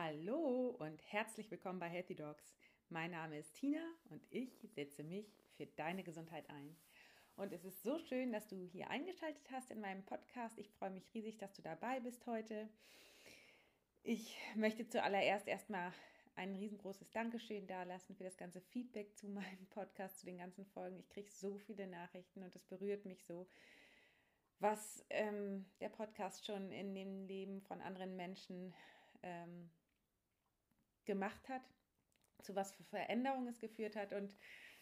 Hallo und herzlich willkommen bei Healthy Dogs. Mein Name ist Tina und ich setze mich für deine Gesundheit ein. Und es ist so schön, dass du hier eingeschaltet hast in meinem Podcast. Ich freue mich riesig, dass du dabei bist heute. Ich möchte zuallererst erstmal ein riesengroßes Dankeschön dalassen für das ganze Feedback zu meinem Podcast, zu den ganzen Folgen. Ich kriege so viele Nachrichten und es berührt mich so, was ähm, der Podcast schon in dem Leben von anderen Menschen ähm, gemacht hat, zu was für Veränderungen es geführt hat. Und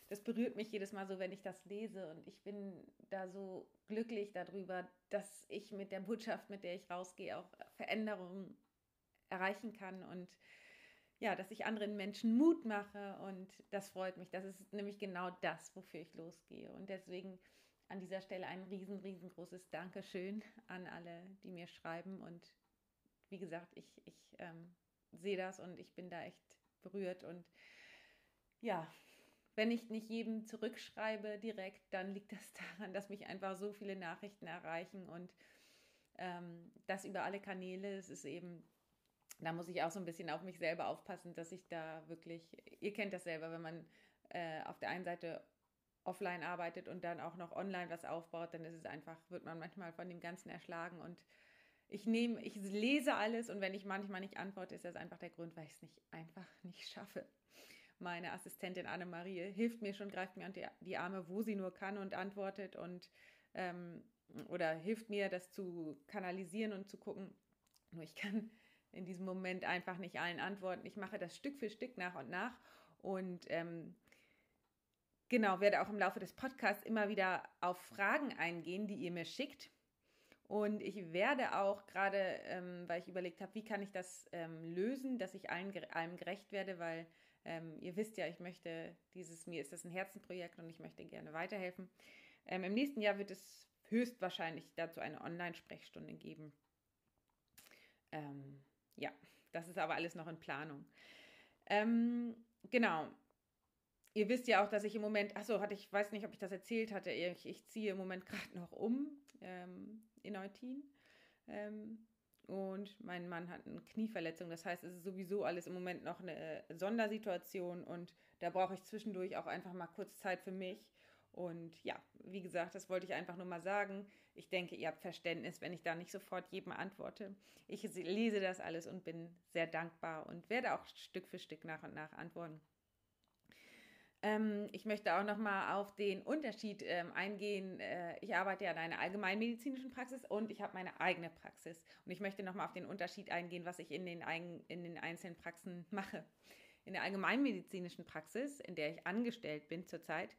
das berührt mich jedes Mal so, wenn ich das lese. Und ich bin da so glücklich darüber, dass ich mit der Botschaft, mit der ich rausgehe, auch Veränderungen erreichen kann und ja, dass ich anderen Menschen Mut mache und das freut mich. Das ist nämlich genau das, wofür ich losgehe. Und deswegen an dieser Stelle ein riesen, riesengroßes Dankeschön an alle, die mir schreiben. Und wie gesagt, ich, ich ähm, sehe das und ich bin da echt berührt. Und ja, wenn ich nicht jedem zurückschreibe direkt, dann liegt das daran, dass mich einfach so viele Nachrichten erreichen und ähm, das über alle Kanäle. Es ist eben, da muss ich auch so ein bisschen auf mich selber aufpassen, dass ich da wirklich, ihr kennt das selber, wenn man äh, auf der einen Seite offline arbeitet und dann auch noch online was aufbaut, dann ist es einfach, wird man manchmal von dem Ganzen erschlagen und ich nehme, ich lese alles und wenn ich manchmal nicht antworte, ist das einfach der Grund, weil ich es nicht einfach nicht schaffe. Meine Assistentin Annemarie hilft mir schon, greift mir unter die Arme, wo sie nur kann und antwortet und ähm, oder hilft mir, das zu kanalisieren und zu gucken. Nur ich kann in diesem Moment einfach nicht allen antworten. Ich mache das Stück für Stück nach und nach und ähm, genau werde auch im Laufe des Podcasts immer wieder auf Fragen eingehen, die ihr mir schickt und ich werde auch gerade, ähm, weil ich überlegt habe, wie kann ich das ähm, lösen, dass ich allen, allem gerecht werde, weil ähm, ihr wisst ja, ich möchte dieses, mir ist das ein Herzenprojekt und ich möchte gerne weiterhelfen. Ähm, Im nächsten Jahr wird es höchstwahrscheinlich dazu eine Online-Sprechstunde geben. Ähm, ja, das ist aber alles noch in Planung. Ähm, genau, Ihr wisst ja auch, dass ich im Moment, achso, hatte ich weiß nicht, ob ich das erzählt hatte, ich, ich ziehe im Moment gerade noch um ähm, in Eutin. Ähm, und mein Mann hat eine Knieverletzung. Das heißt, es ist sowieso alles im Moment noch eine Sondersituation und da brauche ich zwischendurch auch einfach mal kurz Zeit für mich. Und ja, wie gesagt, das wollte ich einfach nur mal sagen. Ich denke, ihr habt Verständnis, wenn ich da nicht sofort jedem antworte. Ich lese das alles und bin sehr dankbar und werde auch Stück für Stück nach und nach antworten. Ähm, ich möchte auch noch mal auf den Unterschied ähm, eingehen. Äh, ich arbeite ja in einer allgemeinmedizinischen Praxis und ich habe meine eigene Praxis. Und ich möchte noch mal auf den Unterschied eingehen, was ich in den, in den einzelnen Praxen mache. In der allgemeinmedizinischen Praxis, in der ich angestellt bin zurzeit,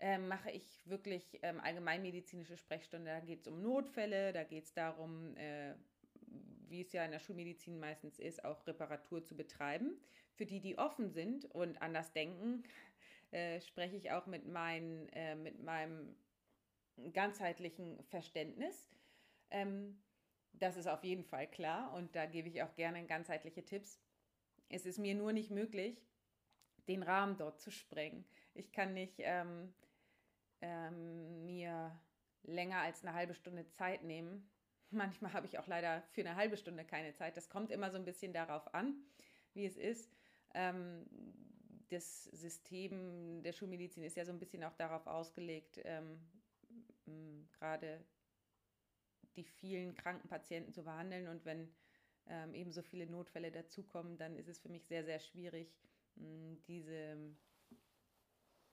ähm, mache ich wirklich ähm, allgemeinmedizinische Sprechstunde. Da geht es um Notfälle, da geht es darum, äh, wie es ja in der Schulmedizin meistens ist, auch Reparatur zu betreiben. Für die, die offen sind und anders denken, äh, spreche ich auch mit, mein, äh, mit meinem ganzheitlichen Verständnis. Ähm, das ist auf jeden Fall klar und da gebe ich auch gerne ganzheitliche Tipps. Es ist mir nur nicht möglich, den Rahmen dort zu sprengen. Ich kann nicht ähm, ähm, mir länger als eine halbe Stunde Zeit nehmen, Manchmal habe ich auch leider für eine halbe Stunde keine Zeit. Das kommt immer so ein bisschen darauf an, wie es ist. Ähm, das System der Schulmedizin ist ja so ein bisschen auch darauf ausgelegt, ähm, gerade die vielen kranken Patienten zu behandeln. Und wenn ähm, eben so viele Notfälle dazukommen, dann ist es für mich sehr, sehr schwierig, mh, diese,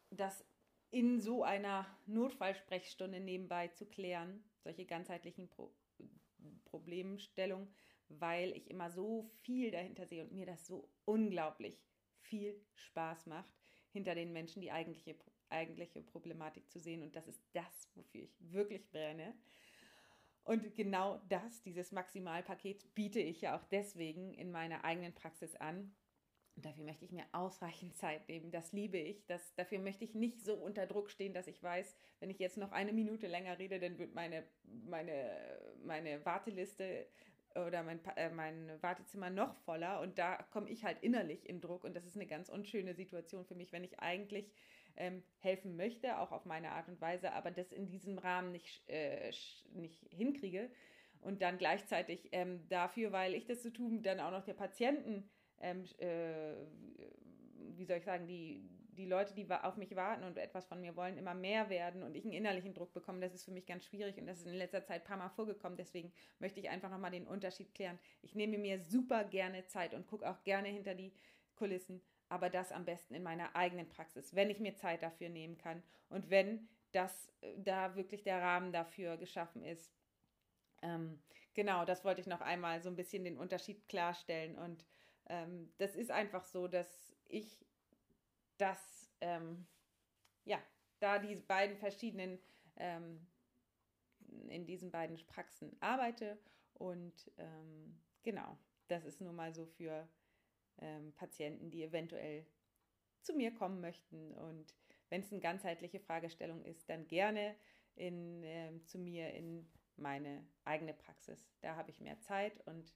das in so einer Notfallsprechstunde nebenbei zu klären, solche ganzheitlichen Probleme. Problemstellung, weil ich immer so viel dahinter sehe und mir das so unglaublich viel Spaß macht, hinter den Menschen die eigentliche, eigentliche Problematik zu sehen. Und das ist das, wofür ich wirklich brenne. Und genau das, dieses Maximalpaket, biete ich ja auch deswegen in meiner eigenen Praxis an, und dafür möchte ich mir ausreichend Zeit nehmen. Das liebe ich. Das, dafür möchte ich nicht so unter Druck stehen, dass ich weiß, wenn ich jetzt noch eine Minute länger rede, dann wird meine, meine, meine Warteliste oder mein, äh, mein Wartezimmer noch voller und da komme ich halt innerlich in Druck und das ist eine ganz unschöne Situation für mich, wenn ich eigentlich ähm, helfen möchte, auch auf meine Art und Weise, aber das in diesem Rahmen nicht, äh, nicht hinkriege und dann gleichzeitig ähm, dafür, weil ich das zu so tun, dann auch noch der Patienten, ähm, äh, wie soll ich sagen, die, die Leute, die auf mich warten und etwas von mir wollen, immer mehr werden und ich einen innerlichen Druck bekomme, das ist für mich ganz schwierig und das ist in letzter Zeit ein paar Mal vorgekommen. Deswegen möchte ich einfach nochmal den Unterschied klären. Ich nehme mir super gerne Zeit und gucke auch gerne hinter die Kulissen, aber das am besten in meiner eigenen Praxis, wenn ich mir Zeit dafür nehmen kann und wenn das äh, da wirklich der Rahmen dafür geschaffen ist. Ähm, genau, das wollte ich noch einmal so ein bisschen den Unterschied klarstellen und ähm, das ist einfach so, dass ich das, ähm, ja, da die beiden verschiedenen, ähm, in diesen beiden Praxen arbeite und ähm, genau, das ist nur mal so für ähm, Patienten, die eventuell zu mir kommen möchten und wenn es eine ganzheitliche Fragestellung ist, dann gerne in, äh, zu mir in meine eigene Praxis. Da habe ich mehr Zeit und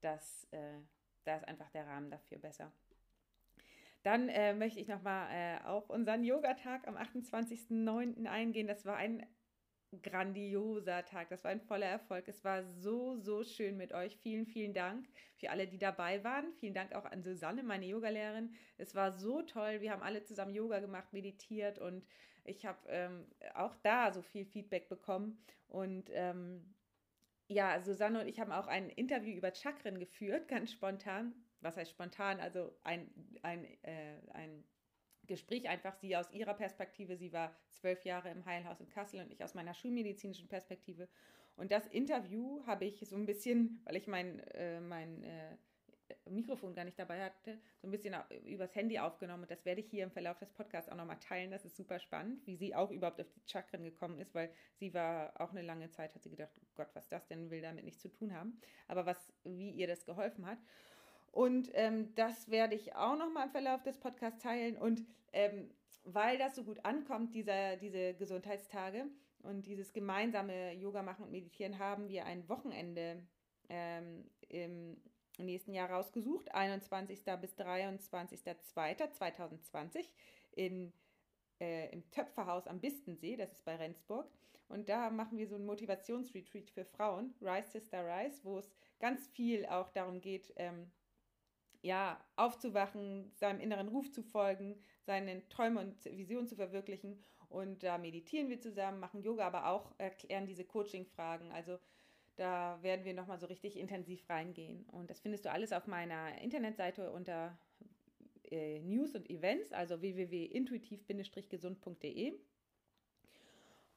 das, äh, da ist einfach der Rahmen dafür besser. Dann äh, möchte ich nochmal äh, auf unseren Yogatag am 28.09. eingehen. Das war ein grandioser Tag. Das war ein voller Erfolg. Es war so, so schön mit euch. Vielen, vielen Dank für alle, die dabei waren. Vielen Dank auch an Susanne, meine Yogalehrerin. Es war so toll. Wir haben alle zusammen Yoga gemacht, meditiert und ich habe ähm, auch da so viel Feedback bekommen. Und ähm, ja, Susanne und ich haben auch ein Interview über Chakren geführt, ganz spontan. Was heißt spontan? Also ein, ein, äh, ein Gespräch einfach sie aus ihrer Perspektive. Sie war zwölf Jahre im Heilhaus in Kassel und ich aus meiner schulmedizinischen Perspektive. Und das Interview habe ich so ein bisschen, weil ich mein, äh, mein äh, Mikrofon gar nicht dabei hatte, so ein bisschen übers Handy aufgenommen. Und das werde ich hier im Verlauf des Podcasts auch nochmal teilen. Das ist super spannend, wie sie auch überhaupt auf die Chakren gekommen ist, weil sie war auch eine lange Zeit, hat sie gedacht, Gott, was das denn will damit nichts zu tun haben. Aber was, wie ihr das geholfen hat. Und ähm, das werde ich auch nochmal im Verlauf des Podcasts teilen. Und ähm, weil das so gut ankommt, dieser, diese Gesundheitstage und dieses gemeinsame Yoga machen und meditieren, haben wir ein Wochenende ähm, im nächsten Jahr rausgesucht, 21. bis 23.02.2020 in, äh, im Töpferhaus am Bistensee, das ist bei Rendsburg. Und da machen wir so ein Motivationsretreat für Frauen, Rise Sister Rise, wo es ganz viel auch darum geht, ähm, ja, aufzuwachen, seinem inneren Ruf zu folgen, seine Träume und Visionen zu verwirklichen. Und da meditieren wir zusammen, machen Yoga, aber auch erklären diese Coaching-Fragen. Also da werden wir nochmal so richtig intensiv reingehen. Und das findest du alles auf meiner Internetseite unter äh, News und Events, also www.intuitiv-gesund.de.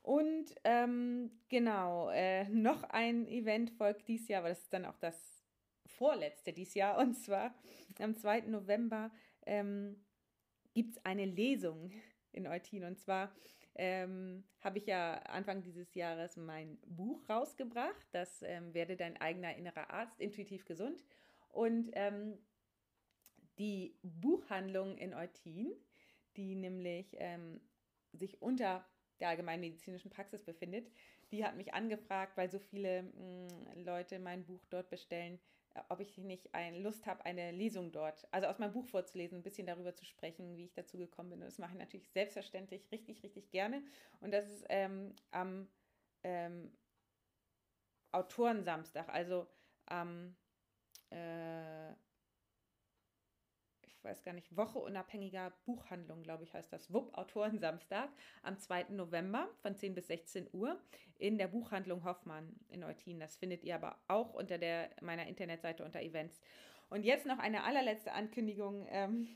Und ähm, genau, äh, noch ein Event folgt dieses Jahr, aber das ist dann auch das vorletzte dieses Jahr. Und zwar am 2. November ähm, gibt es eine Lesung in Eutin. Und zwar ähm, habe ich ja Anfang dieses Jahres mein Buch rausgebracht. Das ähm, werde dein eigener innerer Arzt, intuitiv gesund. Und ähm, die Buchhandlung in Eutin, die nämlich ähm, sich unter der allgemeinmedizinischen Praxis befindet, die hat mich angefragt, weil so viele mh, mm, Leute mein Buch dort bestellen, ob ich nicht ein, Lust habe, eine Lesung dort, also aus meinem Buch vorzulesen, ein bisschen darüber zu sprechen, wie ich dazu gekommen bin. Und das mache ich natürlich selbstverständlich richtig, richtig gerne. Und das ist ähm, am ähm, Autorensamstag, also am äh, ich weiß gar nicht, Woche unabhängiger Buchhandlung, glaube ich, heißt das, WUP Autoren Samstag am 2. November von 10 bis 16 Uhr in der Buchhandlung Hoffmann in Eutin. Das findet ihr aber auch unter der, meiner Internetseite unter Events. Und jetzt noch eine allerletzte Ankündigung. Ähm,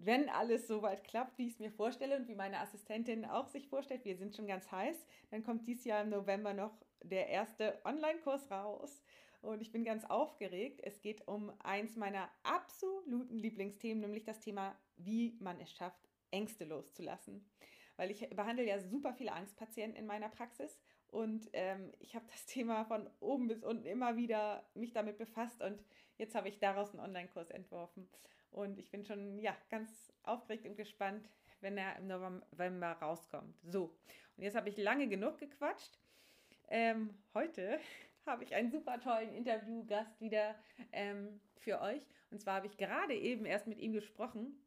wenn alles soweit klappt, wie ich es mir vorstelle und wie meine Assistentin auch sich vorstellt, wir sind schon ganz heiß, dann kommt dieses Jahr im November noch der erste Online-Kurs raus und ich bin ganz aufgeregt. Es geht um eins meiner absoluten Lieblingsthemen, nämlich das Thema, wie man es schafft, Ängste loszulassen. Weil ich behandle ja super viele Angstpatienten in meiner Praxis und ähm, ich habe das Thema von oben bis unten immer wieder mich damit befasst und jetzt habe ich daraus einen Online-Kurs entworfen. Und ich bin schon ja, ganz aufgeregt und gespannt, wenn er im November rauskommt. So, und jetzt habe ich lange genug gequatscht. Ähm, heute habe ich einen super tollen Interviewgast wieder ähm, für euch. Und zwar habe ich gerade eben erst mit ihm gesprochen.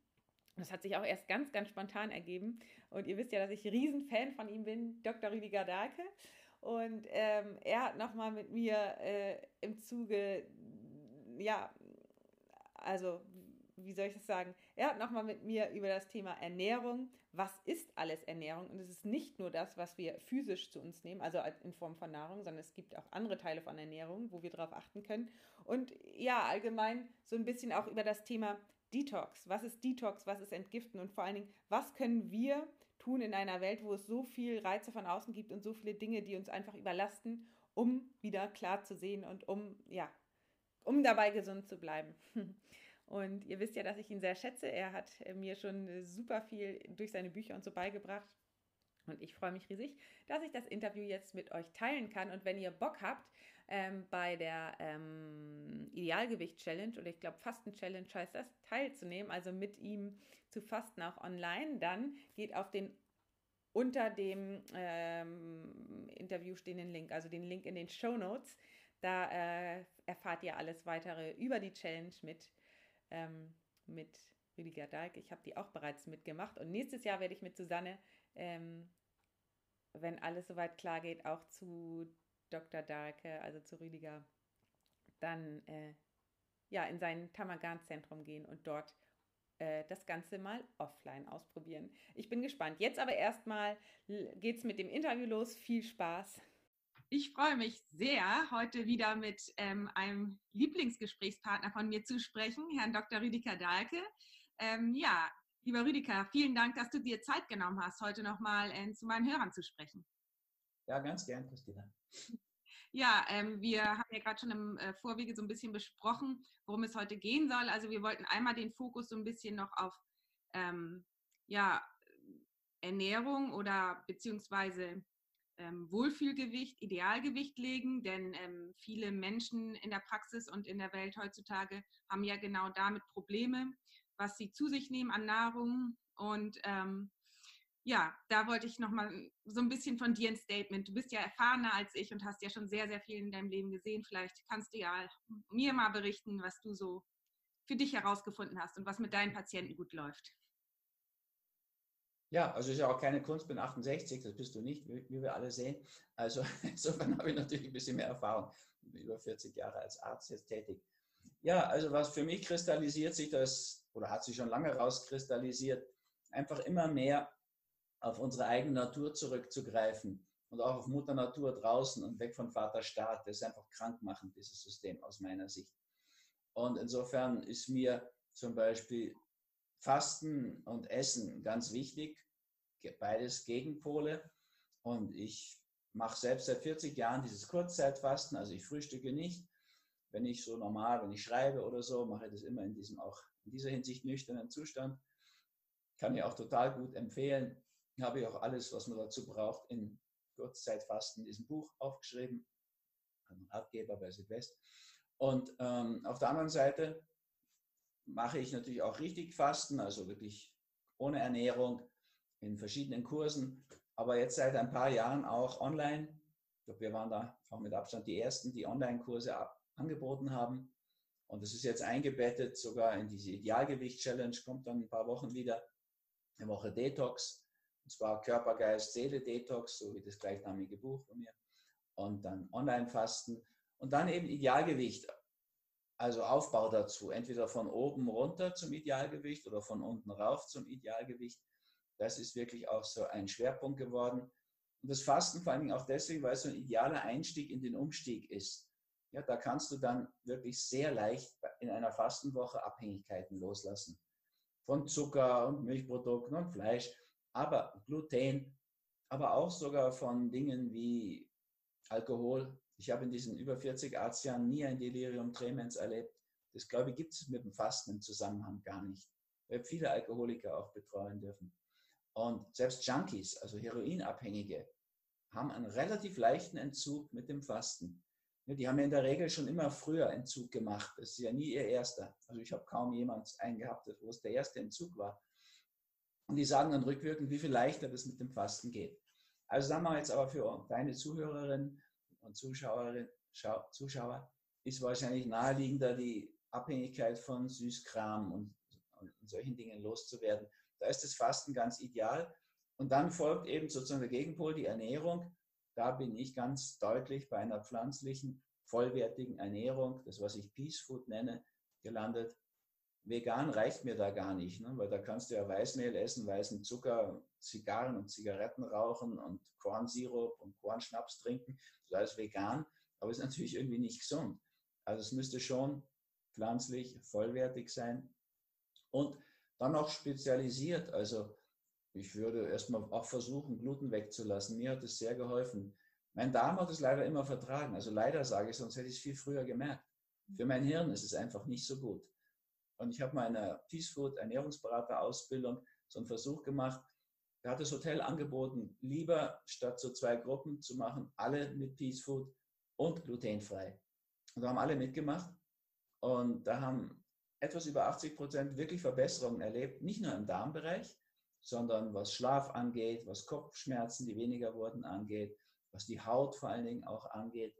Das hat sich auch erst ganz, ganz spontan ergeben. Und ihr wisst ja, dass ich Riesenfan von ihm bin, Dr. Rüdiger Dahlke. Und ähm, er hat nochmal mit mir äh, im Zuge, ja, also wie soll ich das sagen? Er nochmal mit mir über das Thema Ernährung. Was ist alles Ernährung? Und es ist nicht nur das, was wir physisch zu uns nehmen, also in Form von Nahrung, sondern es gibt auch andere Teile von Ernährung, wo wir darauf achten können. Und ja, allgemein so ein bisschen auch über das Thema Detox. Was ist Detox? Was ist Entgiften? Und vor allen Dingen, was können wir tun in einer Welt, wo es so viel Reize von außen gibt und so viele Dinge, die uns einfach überlasten, um wieder klar zu sehen und um, ja, um dabei gesund zu bleiben. Und ihr wisst ja, dass ich ihn sehr schätze. Er hat mir schon super viel durch seine Bücher und so beigebracht. Und ich freue mich riesig, dass ich das Interview jetzt mit euch teilen kann. Und wenn ihr Bock habt, ähm, bei der ähm, Idealgewicht-Challenge oder ich glaube Fasten-Challenge heißt das, teilzunehmen, also mit ihm zu fasten auch online, dann geht auf den unter dem ähm, Interview stehenden Link, also den Link in den Show Notes. Da äh, erfahrt ihr alles weitere über die Challenge mit ähm, mit Rüdiger Dahlke. Ich habe die auch bereits mitgemacht. Und nächstes Jahr werde ich mit Susanne, ähm, wenn alles soweit klar geht, auch zu Dr. Dahlke, also zu Rüdiger, dann äh, ja, in sein Tamagan-Zentrum gehen und dort äh, das Ganze mal offline ausprobieren. Ich bin gespannt. Jetzt aber erstmal geht es mit dem Interview los. Viel Spaß. Ich freue mich sehr, heute wieder mit ähm, einem Lieblingsgesprächspartner von mir zu sprechen, Herrn Dr. Rüdiger Dahlke. Ähm, ja, lieber Rüdiger, vielen Dank, dass du dir Zeit genommen hast, heute nochmal äh, zu meinen Hörern zu sprechen. Ja, ganz gern, Christina. Ja, ähm, wir haben ja gerade schon im äh, Vorwege so ein bisschen besprochen, worum es heute gehen soll. Also wir wollten einmal den Fokus so ein bisschen noch auf ähm, ja, Ernährung oder beziehungsweise ähm, Wohlfühlgewicht, Idealgewicht legen, denn ähm, viele Menschen in der Praxis und in der Welt heutzutage haben ja genau damit Probleme, was sie zu sich nehmen an Nahrung. Und ähm, ja, da wollte ich nochmal so ein bisschen von dir ein Statement. Du bist ja erfahrener als ich und hast ja schon sehr, sehr viel in deinem Leben gesehen. Vielleicht kannst du ja mir mal berichten, was du so für dich herausgefunden hast und was mit deinen Patienten gut läuft. Ja, also ist ja auch keine Kunst, bin 68, das bist du nicht, wie, wir alle sehen. Also insofern habe ich natürlich ein bisschen mehr Erfahrung, über 40 Jahre als Arzt jetzt tätig. Ja, also was für mich kristallisiert sich das, oder hat sich schon lange rauskristallisiert, einfach immer mehr auf unsere eigene Natur zurückzugreifen und auch auf Mutter Natur draußen und weg von Vater Staat. Das ist einfach krankmachend, dieses System aus meiner Sicht. Und insofern ist mir zum Beispiel Fasten und Essen ganz wichtig, beides Gegenpole. Und ich mache selbst seit 40 Jahren dieses Kurzzeitfasten, also ich frühstücke nicht. Wenn ich so normal, wenn ich schreibe oder so, mache ich das immer in diesem auch in dieser Hinsicht nüchternen Zustand. Kann ich auch total gut empfehlen. Habe ich auch alles, was man dazu braucht, in Kurzzeitfasten in diesem Buch aufgeschrieben. Ein Ratgeber bei Südwest. Und ähm, auf der anderen Seite mache ich natürlich auch richtig Fasten, also wirklich ohne Ernährung in verschiedenen Kursen, aber jetzt seit ein paar Jahren auch online. Ich glaube, wir waren da auch mit Abstand die Ersten, die Online-Kurse angeboten haben. Und das ist jetzt eingebettet sogar in diese Idealgewicht-Challenge, kommt dann ein paar Wochen wieder. Eine Woche Detox, und zwar Körper, Geist, Seele Detox, so wie das gleichnamige Buch von mir. Und dann Online-Fasten und dann eben Idealgewicht also Aufbau dazu, entweder von oben runter zum Idealgewicht oder von unten rauf zum Idealgewicht. Das ist wirklich auch so ein Schwerpunkt geworden. Und das Fasten vor allen Dingen auch deswegen, weil es so ein idealer Einstieg in den Umstieg ist. Ja, da kannst du dann wirklich sehr leicht in einer Fastenwoche Abhängigkeiten loslassen. Von Zucker und Milchprodukten und Fleisch, aber Gluten, aber auch sogar von Dingen wie Alkohol, ich habe in diesen über 40 Arztjahren nie ein Delirium tremens erlebt. Das, glaube ich, gibt es mit dem Fasten im Zusammenhang gar nicht. Ich habe viele Alkoholiker auch betreuen dürfen. Und selbst Junkies, also Heroinabhängige, haben einen relativ leichten Entzug mit dem Fasten. Die haben ja in der Regel schon immer früher Entzug gemacht. Das ist ja nie ihr erster. Also ich habe kaum jemand einen gehabt, wo es der erste Entzug war. Und die sagen dann rückwirkend, wie viel leichter das mit dem Fasten geht. Also sagen wir jetzt aber für deine Zuhörerinnen, und Zuschauerinnen, Zuschauer ist wahrscheinlich naheliegender, die Abhängigkeit von Süßkram und, und solchen Dingen loszuwerden. Da ist das Fasten ganz ideal. Und dann folgt eben sozusagen der Gegenpol, die Ernährung. da bin ich ganz deutlich bei einer pflanzlichen, vollwertigen Ernährung, das was ich Peace Food nenne, gelandet. Vegan reicht mir da gar nicht, ne? weil da kannst du ja Weißmehl essen, weißen Zucker, Zigarren und Zigaretten rauchen und Kornsirup und Kornschnaps trinken. Das ist alles vegan, aber ist natürlich irgendwie nicht gesund. Also es müsste schon pflanzlich, vollwertig sein und dann auch spezialisiert. Also ich würde erstmal auch versuchen, Gluten wegzulassen. Mir hat es sehr geholfen. Mein Darm hat es leider immer vertragen. Also leider sage ich, sonst hätte ich es viel früher gemerkt. Für mein Hirn ist es einfach nicht so gut. Und ich habe meine Peace Food Ernährungsberater Ausbildung so einen Versuch gemacht. Da hat das Hotel angeboten, lieber statt so zwei Gruppen zu machen, alle mit Peace Food und glutenfrei. Und da haben alle mitgemacht. Und da haben etwas über 80 Prozent wirklich Verbesserungen erlebt, nicht nur im Darmbereich, sondern was Schlaf angeht, was Kopfschmerzen, die weniger wurden, angeht, was die Haut vor allen Dingen auch angeht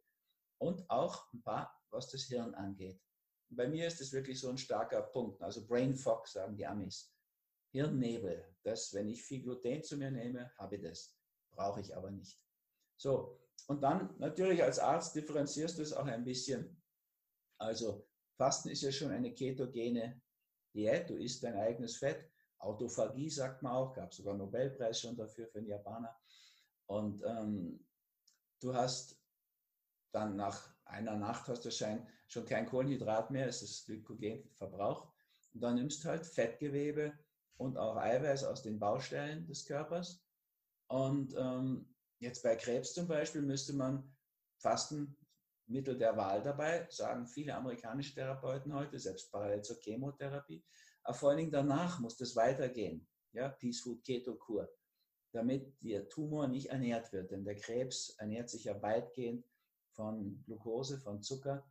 und auch ein paar, was das Hirn angeht. Bei mir ist es wirklich so ein starker Punkt, also Brain Fog sagen die Amis. Hirnnebel, das, wenn ich viel Gluten zu mir nehme, habe ich das, brauche ich aber nicht. So, und dann natürlich als Arzt differenzierst du es auch ein bisschen. Also Fasten ist ja schon eine ketogene Diät, du isst dein eigenes Fett, Autophagie sagt man auch, gab sogar einen Nobelpreis schon dafür für einen Japaner. Und ähm, du hast dann nach einer Nacht hast du schon kein Kohlenhydrat mehr, es ist Glykogen verbraucht. Und dann nimmst du halt Fettgewebe und auch Eiweiß aus den Baustellen des Körpers. Und ähm, jetzt bei Krebs zum Beispiel müsste man Fastenmittel der Wahl dabei, sagen viele amerikanische Therapeuten heute, selbst parallel zur Chemotherapie. Aber vor allen Dingen danach muss das weitergehen. Ja, Peace Food Keto Kur, damit der Tumor nicht ernährt wird. Denn der Krebs ernährt sich ja weitgehend von Glucose, von Zucker.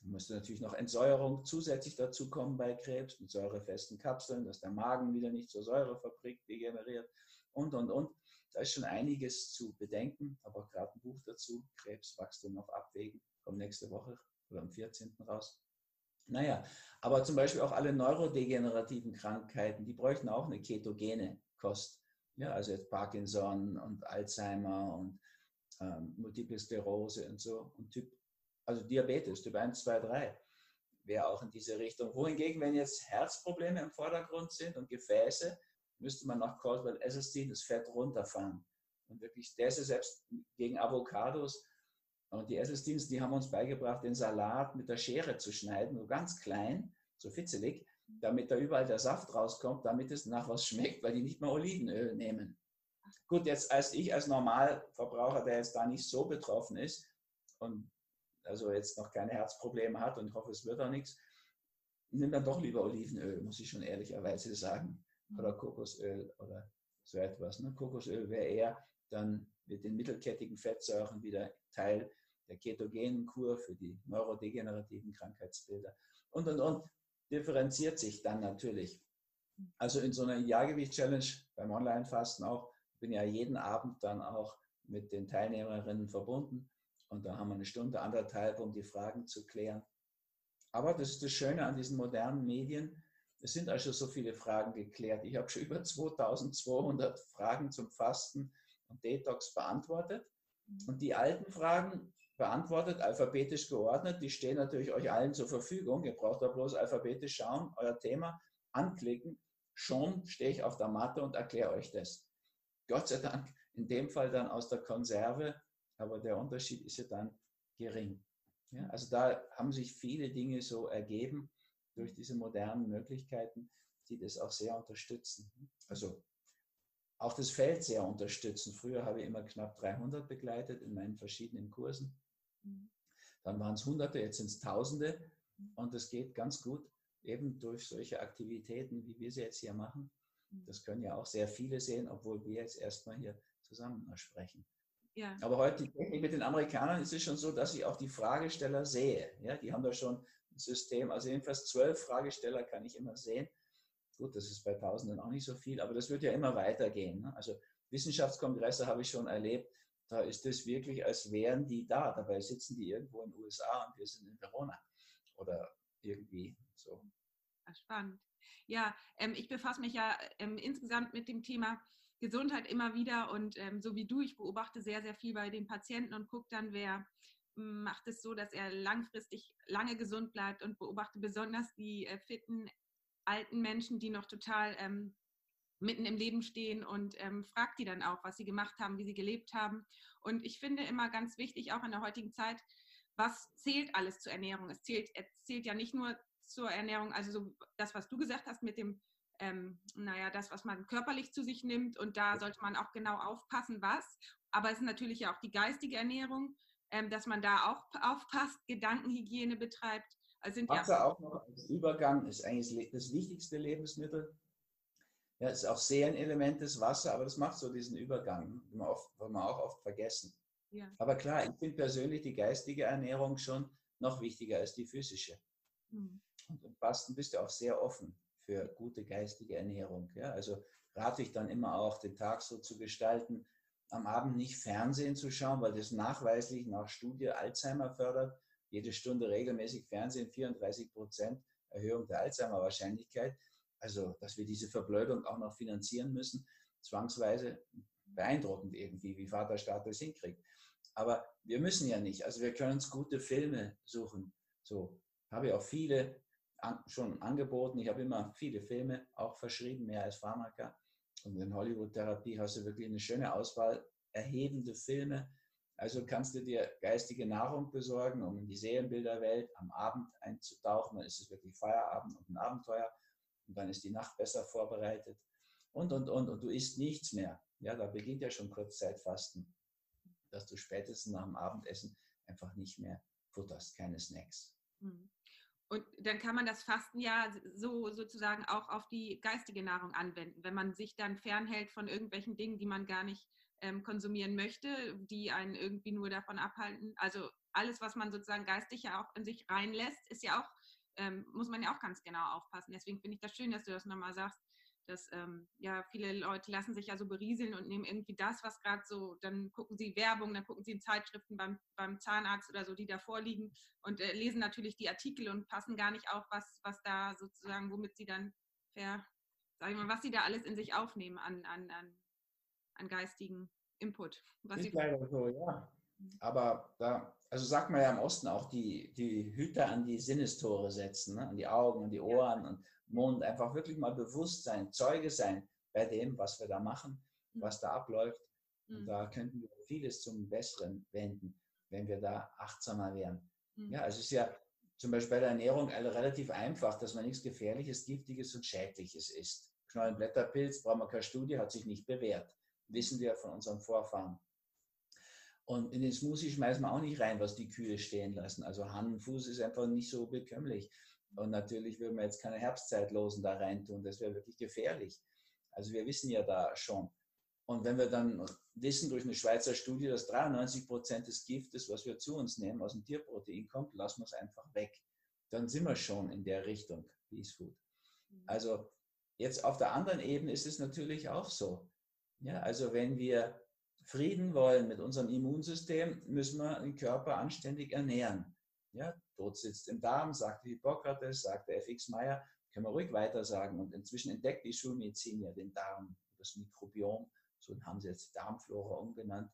Da müsste natürlich noch Entsäuerung zusätzlich dazu kommen bei Krebs mit säurefesten Kapseln, dass der Magen wieder nicht zur Säurefabrik degeneriert und, und, und. Da ist schon einiges zu bedenken, aber auch gerade ein Buch dazu, Krebswachstum noch abwägen, kommt nächste Woche oder am 14. raus. Naja, aber zum Beispiel auch alle neurodegenerativen Krankheiten, die bräuchten auch eine ketogene Kost. Ja, also jetzt Parkinson und Alzheimer und ähm, Multiple Sklerose und so. Und Typ, also Diabetes, Typ 1, 2, 3 wäre auch in diese Richtung. Wohingegen, wenn jetzt Herzprobleme im Vordergrund sind und Gefäße, müsste man nach Caldwell Esselstyn das Fett runterfahren. Und wirklich, der ist selbst gegen Avocados und die Esselsteins, die haben uns beigebracht, den Salat mit der Schere zu schneiden, so ganz klein, so fitzelig, damit da überall der Saft rauskommt, damit es nach was schmeckt, weil die nicht mehr Olivenöl nehmen. Gut, jetzt als ich als Normalverbraucher, der jetzt da nicht so betroffen ist und also jetzt noch keine Herzprobleme hat und ich hoffe, es wird auch nichts, nimm dann doch lieber Olivenöl, muss ich schon ehrlicherweise sagen. Oder Kokosöl oder so etwas. Ne? Kokosöl wäre eher dann mit den mittelkettigen Fettsäuren wieder Teil der ketogenen Kur für die neurodegenerativen Krankheitsbilder und, und, und, differenziert sich dann natürlich. Also in so einer Jahrgewicht-Challenge beim Online-Fasten auch, bin ja jeden Abend dann auch mit den Teilnehmerinnen verbunden und da haben wir eine Stunde, anderthalb, um die Fragen zu klären. Aber das ist das Schöne an diesen modernen Medien. Es sind also so viele Fragen geklärt. Ich habe schon über 2200 Fragen zum Fasten und Detox beantwortet. Mhm. Und die alten Fragen beantwortet, alphabetisch geordnet. Die stehen natürlich euch allen zur Verfügung. Ihr braucht da bloß alphabetisch schauen, euer Thema anklicken. Schon stehe ich auf der Matte und erkläre euch das. Gott sei Dank in dem Fall dann aus der Konserve, aber der Unterschied ist ja dann gering. Ja, also da haben sich viele Dinge so ergeben durch diese modernen Möglichkeiten, die das auch sehr unterstützen. Also auch das Feld sehr unterstützen. Früher habe ich immer knapp 300 begleitet in meinen verschiedenen Kursen. Dann waren es Hunderte, jetzt sind es Tausende. Und das geht ganz gut, eben durch solche Aktivitäten, wie wir sie jetzt hier machen. Das können ja auch sehr viele sehen, obwohl wir jetzt erstmal hier zusammen sprechen. Ja. Aber heute die Technik mit den Amerikanern ist es schon so, dass ich auch die Fragesteller sehe. Ja, die haben da schon ein System, also jedenfalls zwölf Fragesteller kann ich immer sehen. Gut, das ist bei Tausenden auch nicht so viel, aber das wird ja immer weitergehen. Ne? Also Wissenschaftskongresse habe ich schon erlebt, da ist es wirklich, als wären die da. Dabei sitzen die irgendwo in den USA und wir sind in Verona oder irgendwie so. Spannend. Ja, ähm, ich befasse mich ja ähm, insgesamt mit dem Thema Gesundheit immer wieder und ähm, so wie du, ich beobachte sehr, sehr viel bei den Patienten und gucke dann, wer macht es so, dass er langfristig lange gesund bleibt und beobachte besonders die äh, fitten alten Menschen, die noch total ähm, mitten im Leben stehen und ähm, fragt die dann auch, was sie gemacht haben, wie sie gelebt haben. Und ich finde immer ganz wichtig, auch in der heutigen Zeit, was zählt alles zur Ernährung? Es zählt, es zählt ja nicht nur zur Ernährung, also so das, was du gesagt hast mit dem, ähm, naja, das, was man körperlich zu sich nimmt und da sollte man auch genau aufpassen, was. Aber es ist natürlich ja auch die geistige Ernährung, ähm, dass man da auch aufpasst, Gedankenhygiene betreibt. Also sind Wasser ja auch noch als Übergang ist eigentlich das wichtigste Lebensmittel. Ja, ist auch sehr ein Element des Wasser, aber das macht so diesen Übergang, den wir, oft, wir auch oft vergessen. Ja. Aber klar, ich finde persönlich die geistige Ernährung schon noch wichtiger als die physische. Mhm. Und Fasten bist du auch sehr offen für gute geistige Ernährung. Ja? Also rate ich dann immer auch, den Tag so zu gestalten, am Abend nicht Fernsehen zu schauen, weil das nachweislich nach Studie Alzheimer fördert. Jede Stunde regelmäßig Fernsehen, 34 Prozent Erhöhung der Alzheimer-Wahrscheinlichkeit. Also, dass wir diese Verblödung auch noch finanzieren müssen, zwangsweise beeindruckend irgendwie, wie Vaterstaat das hinkriegt. Aber wir müssen ja nicht. Also wir können uns gute Filme suchen. So habe ich auch viele an, schon angeboten. Ich habe immer viele Filme auch verschrieben, mehr als Pharmaka. Und in Hollywood-Therapie hast du wirklich eine schöne Auswahl, erhebende Filme. Also kannst du dir geistige Nahrung besorgen, um in die Seelenbilderwelt am Abend einzutauchen. Dann ist es wirklich Feierabend und ein Abenteuer. Und dann ist die Nacht besser vorbereitet. Und, und, und. Und du isst nichts mehr. Ja, da beginnt ja schon Kurzzeitfasten, dass du spätestens nach dem Abendessen einfach nicht mehr futterst, keine Snacks. Mhm. Und dann kann man das Fasten ja so sozusagen auch auf die geistige Nahrung anwenden, wenn man sich dann fernhält von irgendwelchen Dingen, die man gar nicht ähm, konsumieren möchte, die einen irgendwie nur davon abhalten. Also alles, was man sozusagen geistig ja auch in sich reinlässt, ist ja auch, ähm, muss man ja auch ganz genau aufpassen. Deswegen finde ich das schön, dass du das nochmal sagst, dass ähm, ja viele Leute lassen sich ja so berieseln und nehmen irgendwie das, was gerade so, dann gucken sie Werbung, dann gucken sie in Zeitschriften beim, beim Zahnarzt oder so, die da vorliegen und äh, lesen natürlich die Artikel und passen gar nicht auf, was, was da sozusagen, womit sie dann, ja, sag ich mal, was sie da alles in sich aufnehmen an, an, an, an geistigen Input. Was Ist leider so, ja. Aber da, also sagt man ja im Osten auch, die, die Hüter an die Sinnestore setzen, ne? an die Augen, an die Ohren ja. und Mund, einfach wirklich mal bewusst sein, Zeuge sein bei dem, was wir da machen, mhm. was da abläuft. Und mhm. da könnten wir vieles zum Besseren wenden, wenn wir da achtsamer wären. Mhm. Ja, also es ist ja zum Beispiel bei der Ernährung relativ einfach, dass man nichts Gefährliches, Giftiges und Schädliches isst. Knollenblätterpilz, brauchen wir keine Studie, hat sich nicht bewährt. Wissen wir von unseren Vorfahren. Und in den Smoothie schmeißen wir auch nicht rein, was die Kühe stehen lassen. Also Hahnenfuß ist einfach nicht so bekömmlich. Und natürlich würden wir jetzt keine Herbstzeitlosen da reintun. Das wäre wirklich gefährlich. Also wir wissen ja da schon. Und wenn wir dann wissen durch eine Schweizer Studie, dass 93 Prozent des Giftes, was wir zu uns nehmen, aus dem Tierprotein kommt, lassen wir es einfach weg. Dann sind wir schon in der Richtung Peace Food. Mhm. Also jetzt auf der anderen Ebene ist es natürlich auch so. Ja, also wenn wir Frieden wollen mit unserem Immunsystem, müssen wir den Körper anständig ernähren. Ja, Tod sitzt im Darm, sagte Hippokrates, sagte F.X. Meyer, können wir ruhig weiter sagen. Und inzwischen entdeckt die Schulmedizin ja den Darm, das Mikrobiom, so haben sie jetzt Darmflora umgenannt,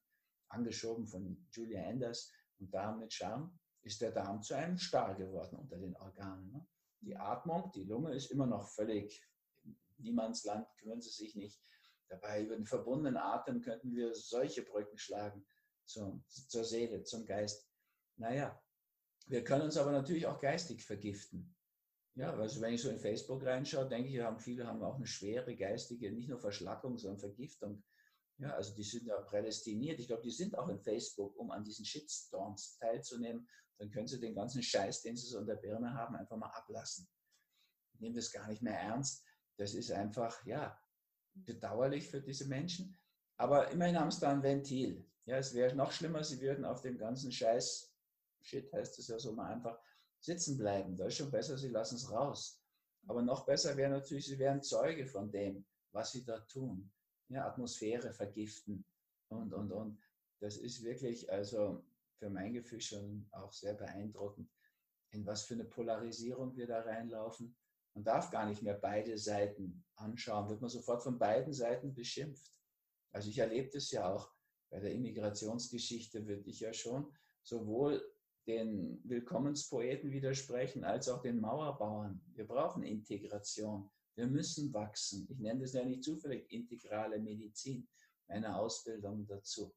angeschoben von Julia Enders. Und Darm mit Charme ist der Darm zu einem Star geworden unter den Organen. Ne? Die Atmung, die Lunge ist immer noch völlig Niemandsland, kümmern Sie sich nicht. Dabei über den verbundenen Atem könnten wir solche Brücken schlagen zum, zur Seele, zum Geist. Naja, wir können uns aber natürlich auch geistig vergiften. Ja, also wenn ich so in Facebook reinschaue, denke ich, haben viele haben auch eine schwere geistige, nicht nur Verschlackung, sondern Vergiftung. Ja, also die sind ja prädestiniert. Ich glaube, die sind auch in Facebook, um an diesen Shitstorms teilzunehmen. Dann können sie den ganzen Scheiß, den sie so in der Birne haben, einfach mal ablassen. Nehmen das gar nicht mehr ernst. Das ist einfach, ja, bedauerlich für diese Menschen. Aber immerhin haben sie da ein Ventil. Ja, es wäre noch schlimmer, sie würden auf dem ganzen Scheiß Shit heißt es ja so mal einfach, sitzen bleiben. Da ist schon besser, sie lassen es raus. Aber noch besser wäre natürlich, sie wären Zeuge von dem, was sie da tun. Ja, Atmosphäre vergiften und, und, und. Das ist wirklich, also für mein Gefühl schon auch sehr beeindruckend, in was für eine Polarisierung wir da reinlaufen. Man darf gar nicht mehr beide Seiten anschauen, wird man sofort von beiden Seiten beschimpft. Also ich erlebe das ja auch bei der Immigrationsgeschichte, würde ich ja schon sowohl den Willkommenspoeten widersprechen als auch den Mauerbauern. Wir brauchen Integration. Wir müssen wachsen. Ich nenne das ja nicht zufällig integrale Medizin, meine Ausbildung dazu.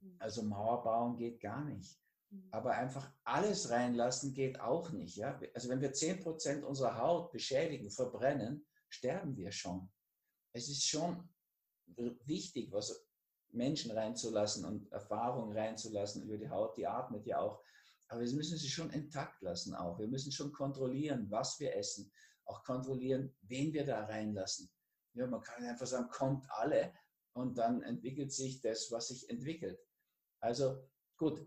Mhm. Also Mauer geht gar nicht. Mhm. Aber einfach alles reinlassen geht auch nicht. Ja? Also wenn wir 10% unserer Haut beschädigen, verbrennen, sterben wir schon. Es ist schon wichtig, was Menschen reinzulassen und Erfahrungen reinzulassen über die Haut. Die atmet ja auch. Aber wir müssen sie schon intakt lassen auch. Wir müssen schon kontrollieren, was wir essen. Auch kontrollieren, wen wir da reinlassen. Ja, man kann einfach sagen, kommt alle und dann entwickelt sich das, was sich entwickelt. Also gut,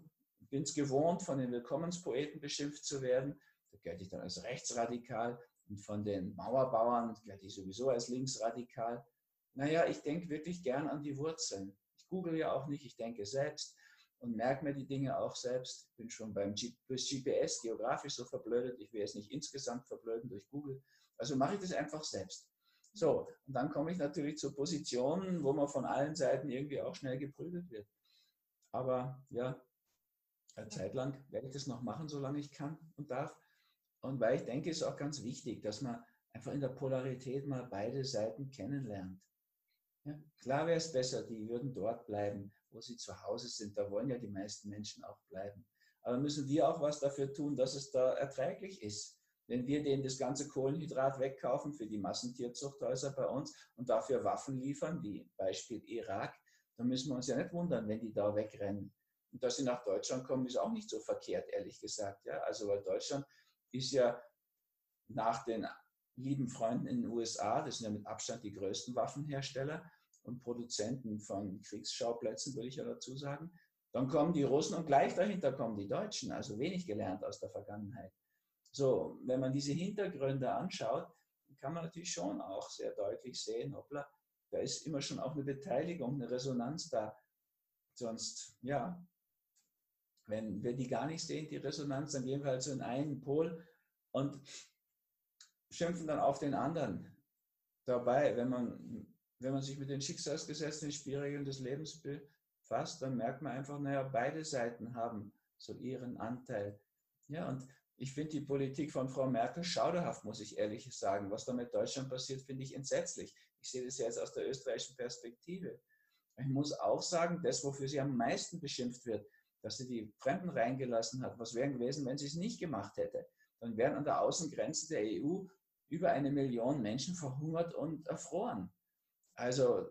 bin es gewohnt, von den Willkommenspoeten beschimpft zu werden. Da gelte ich dann als rechtsradikal und von den Mauerbauern gelte ich sowieso als linksradikal. Naja, ich denke wirklich gern an die Wurzeln. Ich google ja auch nicht, ich denke selbst und merke mir die Dinge auch selbst. Ich bin schon beim G GPS geografisch so verblödet. Ich will es nicht insgesamt verblöden durch Google. Also mache ich das einfach selbst. So, und dann komme ich natürlich zu Positionen, wo man von allen Seiten irgendwie auch schnell geprügelt wird. Aber ja, eine Zeit lang werde ich das noch machen, solange ich kann und darf. Und weil ich denke, es ist auch ganz wichtig, dass man einfach in der Polarität mal beide Seiten kennenlernt. Ja, klar wäre es besser, die würden dort bleiben, wo sie zu Hause sind. Da wollen ja die meisten Menschen auch bleiben. Aber müssen wir auch was dafür tun, dass es da erträglich ist. Wenn wir denen das ganze Kohlenhydrat wegkaufen für die Massentierzuchthäuser bei uns und dafür Waffen liefern, wie Beispiel Irak, dann müssen wir uns ja nicht wundern, wenn die da wegrennen. Und dass sie nach Deutschland kommen, ist auch nicht so verkehrt, ehrlich gesagt. Ja? Also, weil Deutschland ist ja nach den lieben Freunden in den USA, das sind ja mit Abstand die größten Waffenhersteller und Produzenten von Kriegsschauplätzen, würde ich ja dazu sagen. Dann kommen die Russen und gleich dahinter kommen die Deutschen, also wenig gelernt aus der Vergangenheit. So, wenn man diese Hintergründe anschaut, kann man natürlich schon auch sehr deutlich sehen, hoppla, da ist immer schon auch eine Beteiligung, eine Resonanz da. Sonst, ja, wenn wir die gar nicht sehen, die Resonanz, dann gehen wir halt so in einen Pol und schimpfen dann auf den anderen. Dabei, wenn man, wenn man sich mit den Schicksalsgesetzen, den Spielregeln des Lebens befasst, dann merkt man einfach, naja, beide Seiten haben so ihren Anteil. Ja, und ich finde die Politik von Frau Merkel schauderhaft, muss ich ehrlich sagen. Was da mit Deutschland passiert, finde ich entsetzlich. Ich sehe das jetzt aus der österreichischen Perspektive. Ich muss auch sagen, das, wofür sie am meisten beschimpft wird, dass sie die Fremden reingelassen hat, was wäre gewesen, wenn sie es nicht gemacht hätte? Dann wären an der Außengrenze der EU über eine Million Menschen verhungert und erfroren. Also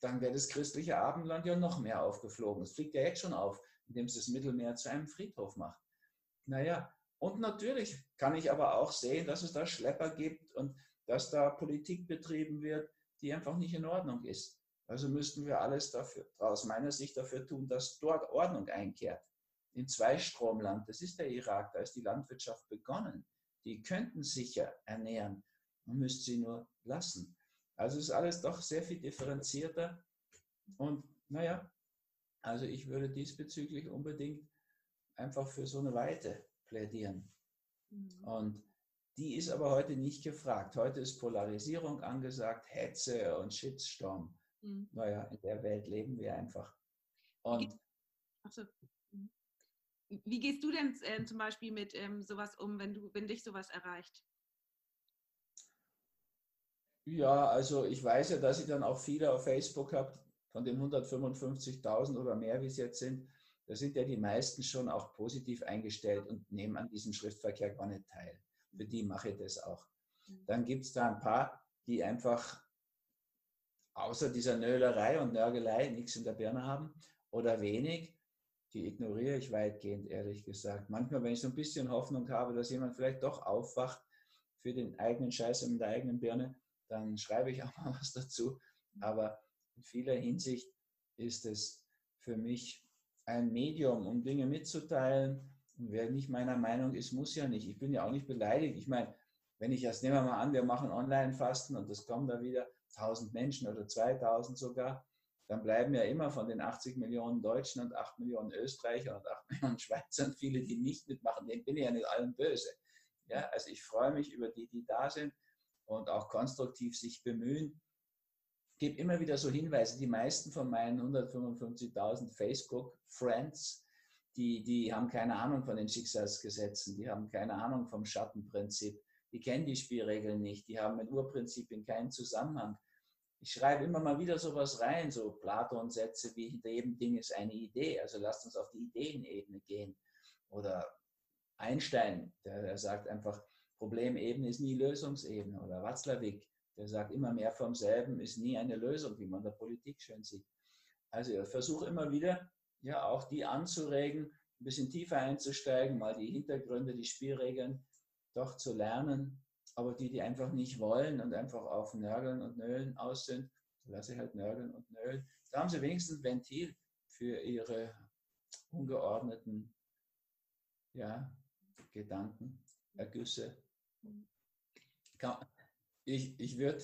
dann wäre das christliche Abendland ja noch mehr aufgeflogen. Es fliegt ja jetzt schon auf, indem es das Mittelmeer zu einem Friedhof macht. Naja, und natürlich kann ich aber auch sehen, dass es da Schlepper gibt und dass da Politik betrieben wird, die einfach nicht in Ordnung ist. Also müssten wir alles dafür, aus meiner Sicht dafür tun, dass dort Ordnung einkehrt. In Zweistromland, das ist der Irak, da ist die Landwirtschaft begonnen. Die könnten sicher ernähren. Man müsste sie nur lassen. Also ist alles doch sehr viel differenzierter. Und naja, also ich würde diesbezüglich unbedingt einfach für so eine Weite plädieren. Mhm. Und die ist aber heute nicht gefragt. Heute ist Polarisierung angesagt, Hetze und Shitstorm. Mhm. Naja, in der Welt leben wir einfach. Und so. Mhm. Wie gehst du denn äh, zum Beispiel mit ähm, sowas um, wenn, du, wenn dich sowas erreicht? Ja, also ich weiß ja, dass ich dann auch viele auf Facebook habe, von den 155.000 oder mehr, wie es jetzt sind, da sind ja die meisten schon auch positiv eingestellt und nehmen an diesem Schriftverkehr gar nicht teil. Für die mache ich das auch. Mhm. Dann gibt es da ein paar, die einfach außer dieser Nölerei und Nörgelei nichts in der Birne haben oder wenig. Die ignoriere ich weitgehend, ehrlich gesagt. Manchmal, wenn ich so ein bisschen Hoffnung habe, dass jemand vielleicht doch aufwacht für den eigenen Scheiß in der eigenen Birne, dann schreibe ich auch mal was dazu. Aber in vieler Hinsicht ist es für mich ein Medium, um Dinge mitzuteilen. Und wer nicht meiner Meinung ist, muss ja nicht. Ich bin ja auch nicht beleidigt. Ich meine, wenn ich das, nehmen wir mal an, wir machen Online-Fasten und das kommen da wieder 1000 Menschen oder 2000 sogar, dann bleiben ja immer von den 80 Millionen Deutschen und 8 Millionen Österreicher und 8 Millionen Schweizern viele, die nicht mitmachen. Denen bin ich ja nicht allen böse. Ja, also ich freue mich über die, die da sind und auch konstruktiv sich bemühen. gebe immer wieder so Hinweise. Die meisten von meinen 155.000 Facebook-Friends, die, die haben keine Ahnung von den Schicksalsgesetzen, die haben keine Ahnung vom Schattenprinzip, die kennen die Spielregeln nicht, die haben mit Urprinzipien keinen Zusammenhang. Ich schreibe immer mal wieder sowas rein, so Platon-Sätze wie hinter jedem Ding ist eine Idee. Also lasst uns auf die Ideenebene gehen. Oder Einstein, der, der sagt einfach, Problemebene ist nie Lösungsebene. Oder Watzlawick, der sagt, immer mehr vom selben ist nie eine Lösung, wie man in der Politik schön sieht. Also ich versuche immer wieder, ja, auch die anzuregen, ein bisschen tiefer einzusteigen, mal die Hintergründe, die Spielregeln doch zu lernen. Aber die, die einfach nicht wollen und einfach auf Nörgeln und Nölen aus sind, lasse ich halt nörgeln und nölen. Da haben sie wenigstens ein Ventil für ihre ungeordneten ja, Gedanken, Ergüsse. Ich, ich würde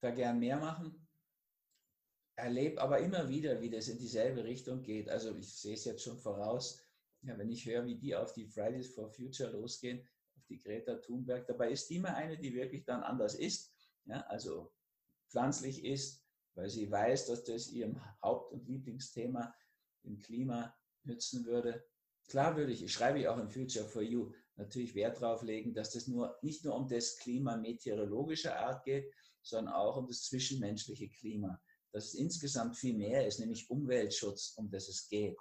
da gern mehr machen, erlebe aber immer wieder, wie das in dieselbe Richtung geht. Also ich sehe es jetzt schon voraus, ja, wenn ich höre, wie die auf die Fridays for Future losgehen, auf die Greta Thunberg, dabei ist die mal eine, die wirklich dann anders ist, ja, also pflanzlich ist, weil sie weiß, dass das ihrem Haupt- und Lieblingsthema, dem Klima, nützen würde. Klar würde ich, ich schreibe ich auch in Future for You, natürlich Wert darauf legen, dass das nur, nicht nur um das Klima meteorologischer Art geht, sondern auch um das zwischenmenschliche Klima. Dass es insgesamt viel mehr ist, nämlich Umweltschutz, um das es geht.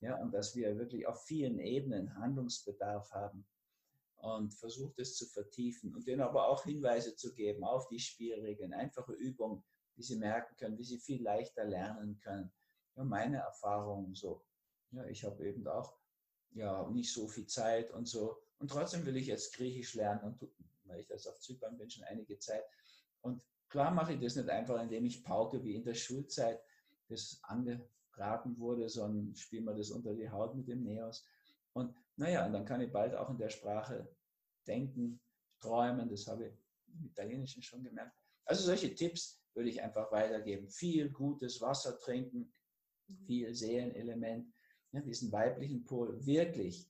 Ja, und dass wir wirklich auf vielen Ebenen Handlungsbedarf haben und versucht es zu vertiefen und denen aber auch Hinweise zu geben auf die Spielregeln, einfache Übungen, die sie merken können, wie sie viel leichter lernen können. Ja, meine Erfahrungen so. Ja, ich habe eben auch ja nicht so viel Zeit und so und trotzdem will ich jetzt Griechisch lernen, und, weil ich das auf Zypern bin schon einige Zeit. Und klar mache ich das nicht einfach, indem ich pauke wie in der Schulzeit, das angeraten wurde, sondern spiele mir das unter die Haut mit dem Neos. Und naja, und dann kann ich bald auch in der Sprache denken, träumen, das habe ich im Italienischen schon gemerkt. Also solche Tipps würde ich einfach weitergeben. Viel gutes Wasser trinken, mhm. viel Seelenelement, ja, diesen weiblichen Pol wirklich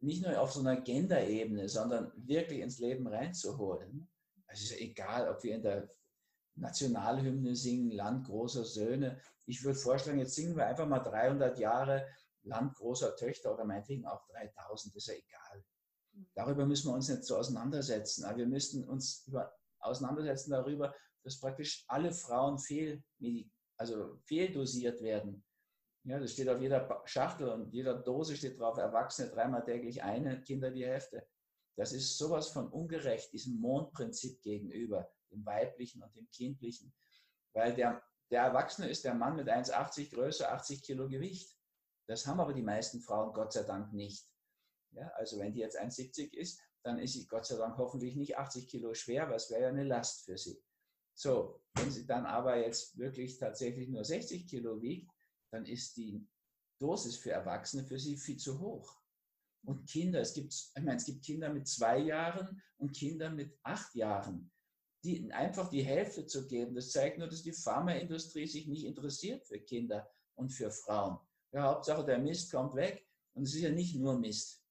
nicht nur auf so einer Gender-Ebene, sondern wirklich ins Leben reinzuholen. Es ist ja egal, ob wir in der Nationalhymne singen, Land großer Söhne. Ich würde vorschlagen, jetzt singen wir einfach mal 300 Jahre Land großer Töchter oder meinetwegen auch 3000, ist ja egal. Darüber müssen wir uns nicht so auseinandersetzen. Aber wir müssten uns über, auseinandersetzen darüber, dass praktisch alle Frauen fehl, also fehldosiert werden. Ja, das steht auf jeder Schachtel und jeder Dose steht drauf, Erwachsene dreimal täglich eine, Kinder die Hälfte. Das ist sowas von ungerecht, diesem Mondprinzip gegenüber, dem weiblichen und dem kindlichen. Weil der, der Erwachsene ist der Mann mit 1,80 Größe, 80 Kilo Gewicht. Das haben aber die meisten Frauen Gott sei Dank nicht. Ja, also wenn die jetzt 1,70 ist, dann ist sie Gott sei Dank hoffentlich nicht 80 Kilo schwer, was wäre ja eine Last für sie. So, wenn sie dann aber jetzt wirklich tatsächlich nur 60 Kilo wiegt, dann ist die Dosis für Erwachsene für sie viel zu hoch. Und Kinder, es gibt, ich meine, es gibt Kinder mit zwei Jahren und Kinder mit acht Jahren. Die, einfach die Hälfte zu geben, das zeigt nur, dass die Pharmaindustrie sich nicht interessiert für Kinder und für Frauen. Ja, Hauptsache der Mist kommt weg. Und es ist ja nicht nur Mist.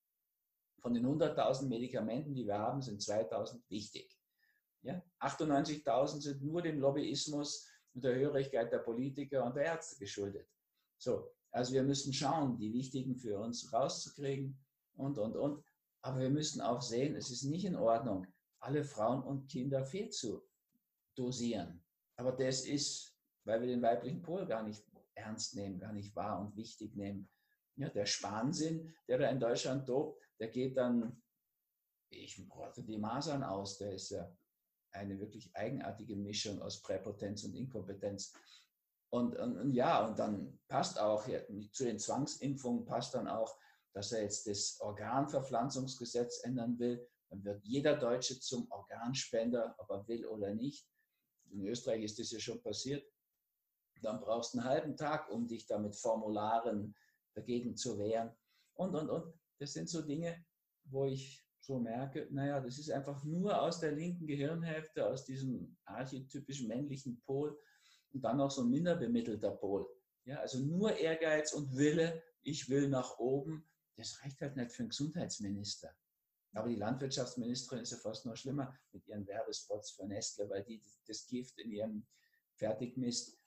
Von den 100.000 Medikamenten, die wir haben, sind 2.000 wichtig. Ja? 98.000 sind nur dem Lobbyismus und der Hörigkeit der Politiker und der Ärzte geschuldet. So, also wir müssen schauen, die wichtigen für uns rauszukriegen und, und, und. Aber wir müssen auch sehen, es ist nicht in Ordnung, alle Frauen und Kinder viel zu dosieren. Aber das ist, weil wir den weiblichen Pol gar nicht ernst nehmen, gar nicht wahr und wichtig nehmen. Ja, der Spansinn, der da in Deutschland tobt, der geht dann, ich brauche die Masern aus, der ist ja eine wirklich eigenartige Mischung aus Präpotenz und Inkompetenz. Und, und, und, ja, und dann passt auch ja, zu den Zwangsimpfungen passt dann auch, dass er jetzt das Organverpflanzungsgesetz ändern will. Dann wird jeder Deutsche zum Organspender, ob er will oder nicht. In Österreich ist das ja schon passiert. Dann brauchst du einen halben Tag, um dich da mit Formularen dagegen zu wehren. Und, und, und. Das sind so Dinge, wo ich so merke, naja, das ist einfach nur aus der linken Gehirnhälfte, aus diesem archetypischen männlichen Pol und dann noch so ein minder bemittelter Pol. Ja, also nur Ehrgeiz und Wille, ich will nach oben, das reicht halt nicht für einen Gesundheitsminister. Aber die Landwirtschaftsministerin ist ja fast noch schlimmer mit ihren Werbespots für Nestle, weil die das Gift in ihrem Fertigmist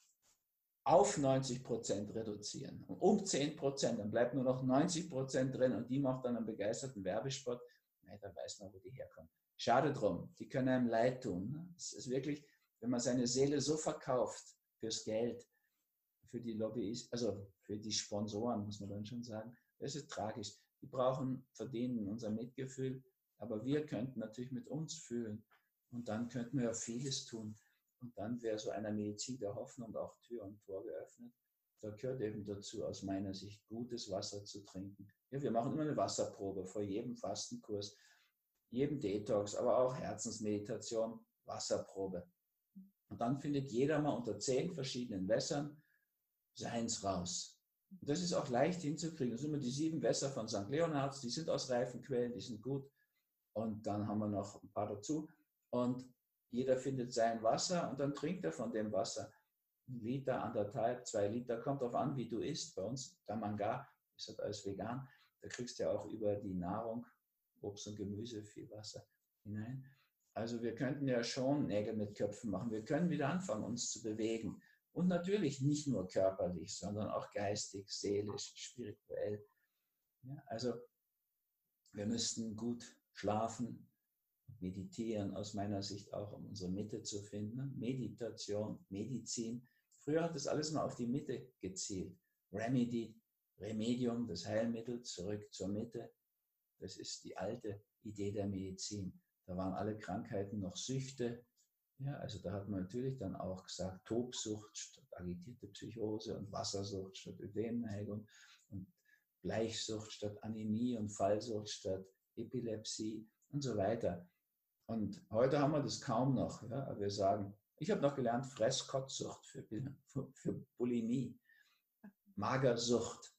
auf 90 Prozent reduzieren. Um 10 Prozent, dann bleibt nur noch 90 Prozent drin und die macht dann einen begeisterten Werbespot. Na, da weiß man, wo die herkommen. Schade drum, die können einem leid tun. Ne? Es ist wirklich, wenn man seine Seele so verkauft fürs Geld, für die Lobbyisten, also für die Sponsoren, muss man dann schon sagen, das ist tragisch. Die brauchen, verdienen unser Mitgefühl, aber wir könnten natürlich mit uns fühlen und dann könnten wir ja vieles tun. Und dann wäre so einer Medizin der Hoffnung auch Tür und Tor geöffnet. Da gehört eben dazu, aus meiner Sicht, gutes Wasser zu trinken. Ja, wir machen immer eine Wasserprobe vor jedem Fastenkurs, jedem Detox, aber auch Herzensmeditation, Wasserprobe. Und dann findet jeder mal unter zehn verschiedenen Wässern seins raus. Und das ist auch leicht hinzukriegen. Das sind immer die sieben Wässer von St. Leonhards, die sind aus reifen Quellen, die sind gut. Und dann haben wir noch ein paar dazu. Und jeder findet sein Wasser und dann trinkt er von dem Wasser. Ein Liter, anderthalb, zwei Liter, kommt darauf an, wie du isst. Bei uns, Damanga, ist das alles vegan. Da kriegst du ja auch über die Nahrung, Obst und Gemüse, viel Wasser hinein. Also wir könnten ja schon Nägel mit Köpfen machen. Wir können wieder anfangen, uns zu bewegen. Und natürlich nicht nur körperlich, sondern auch geistig, seelisch, spirituell. Ja, also wir müssten gut schlafen, meditieren, aus meiner Sicht auch, um unsere Mitte zu finden. Meditation, Medizin. Früher hat das alles mal auf die Mitte gezielt. Remedy, Remedium, das Heilmittel, zurück zur Mitte. Das ist die alte Idee der Medizin. Da waren alle Krankheiten noch Süchte, ja, also da hat man natürlich dann auch gesagt, Tobsucht statt agitierte Psychose und Wassersucht statt Ödemneigung und Bleichsucht statt Anämie und Fallsucht statt Epilepsie und so weiter. Und heute haben wir das kaum noch. Ja? Wir sagen, ich habe noch gelernt, Fresskottsucht für, für, für Bulimie, Magersucht,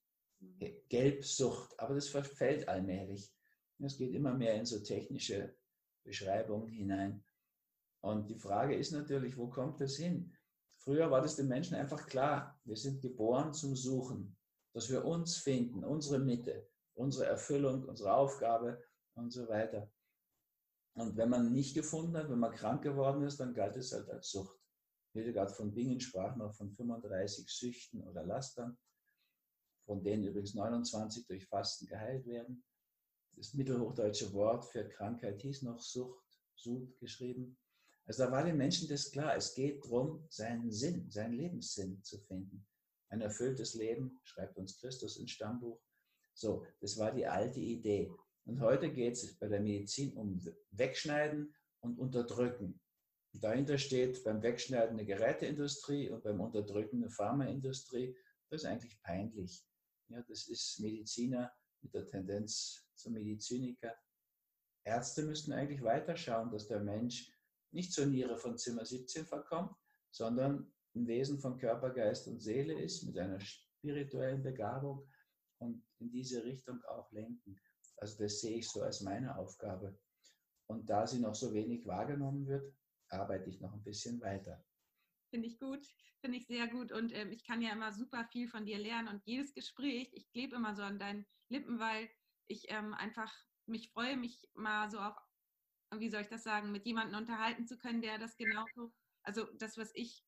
Gelbsucht, aber das verfällt allmählich. Es geht immer mehr in so technische Beschreibungen hinein. Und die Frage ist natürlich, wo kommt das hin? Früher war das den Menschen einfach klar, wir sind geboren zum Suchen, dass wir uns finden, unsere Mitte, unsere Erfüllung, unsere Aufgabe und so weiter. Und wenn man nicht gefunden hat, wenn man krank geworden ist, dann galt es halt als Sucht. Hildegard von Bingen sprach noch von 35 Süchten oder Lastern, von denen übrigens 29 durch Fasten geheilt werden. Das mittelhochdeutsche Wort für Krankheit hieß noch Sucht, Sud geschrieben. Also da war den Menschen das klar, es geht darum, seinen Sinn, seinen Lebenssinn zu finden. Ein erfülltes Leben, schreibt uns Christus ins Stammbuch. So, das war die alte Idee. Und heute geht es bei der Medizin um Wegschneiden und Unterdrücken. Und dahinter steht beim Wegschneiden eine Geräteindustrie und beim Unterdrücken eine Pharmaindustrie. Das ist eigentlich peinlich. Ja, das ist Mediziner mit der Tendenz zum Mediziniker. Ärzte müssten eigentlich weiterschauen, dass der Mensch nicht zur Niere von Zimmer 17 verkommt, sondern ein Wesen von Körper, Geist und Seele ist, mit einer spirituellen Begabung und in diese Richtung auch lenken. Also das sehe ich so als meine Aufgabe. Und da sie noch so wenig wahrgenommen wird, arbeite ich noch ein bisschen weiter. Finde ich gut, finde ich sehr gut. Und ähm, ich kann ja immer super viel von dir lernen. Und jedes Gespräch, ich klebe immer so an deinen Lippen, weil ich ähm, einfach mich freue, mich mal so auf wie soll ich das sagen, mit jemandem unterhalten zu können, der das genauso, also das, was ich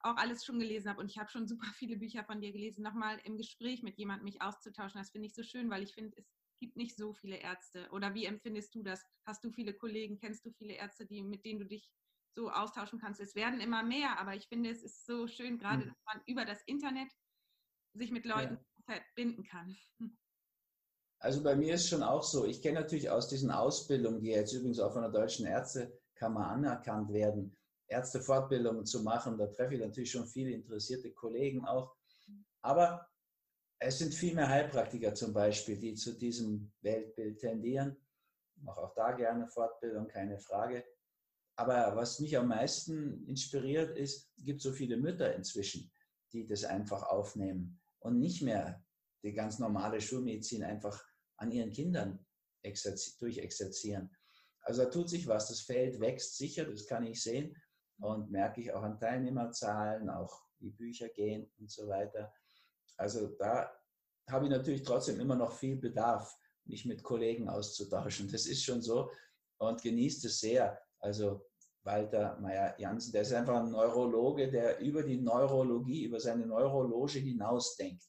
auch alles schon gelesen habe und ich habe schon super viele Bücher von dir gelesen, nochmal im Gespräch mit jemandem mich auszutauschen, das finde ich so schön, weil ich finde, es gibt nicht so viele Ärzte. Oder wie empfindest du das? Hast du viele Kollegen, kennst du viele Ärzte, die, mit denen du dich so austauschen kannst? Es werden immer mehr, aber ich finde, es ist so schön, gerade, hm. dass man über das Internet sich mit Leuten ja. verbinden kann. Also bei mir ist schon auch so, ich kenne natürlich aus diesen Ausbildungen, die jetzt übrigens auch von der Deutschen Ärztekammer anerkannt werden, Ärztefortbildungen zu machen. Da treffe ich natürlich schon viele interessierte Kollegen auch. Aber es sind viel mehr Heilpraktiker zum Beispiel, die zu diesem Weltbild tendieren. Ich mache auch da gerne Fortbildung, keine Frage. Aber was mich am meisten inspiriert ist, es gibt so viele Mütter inzwischen, die das einfach aufnehmen und nicht mehr die ganz normale Schulmedizin einfach an ihren Kindern durchexerzieren. Also da tut sich was, das Feld wächst sicher, das kann ich sehen und merke ich auch an Teilnehmerzahlen, auch wie Bücher gehen und so weiter. Also da habe ich natürlich trotzdem immer noch viel Bedarf, mich mit Kollegen auszutauschen. Das ist schon so und genießt es sehr. Also Walter Meyer-Jansen. Der ist einfach ein Neurologe, der über die Neurologie, über seine Neurologe hinausdenkt.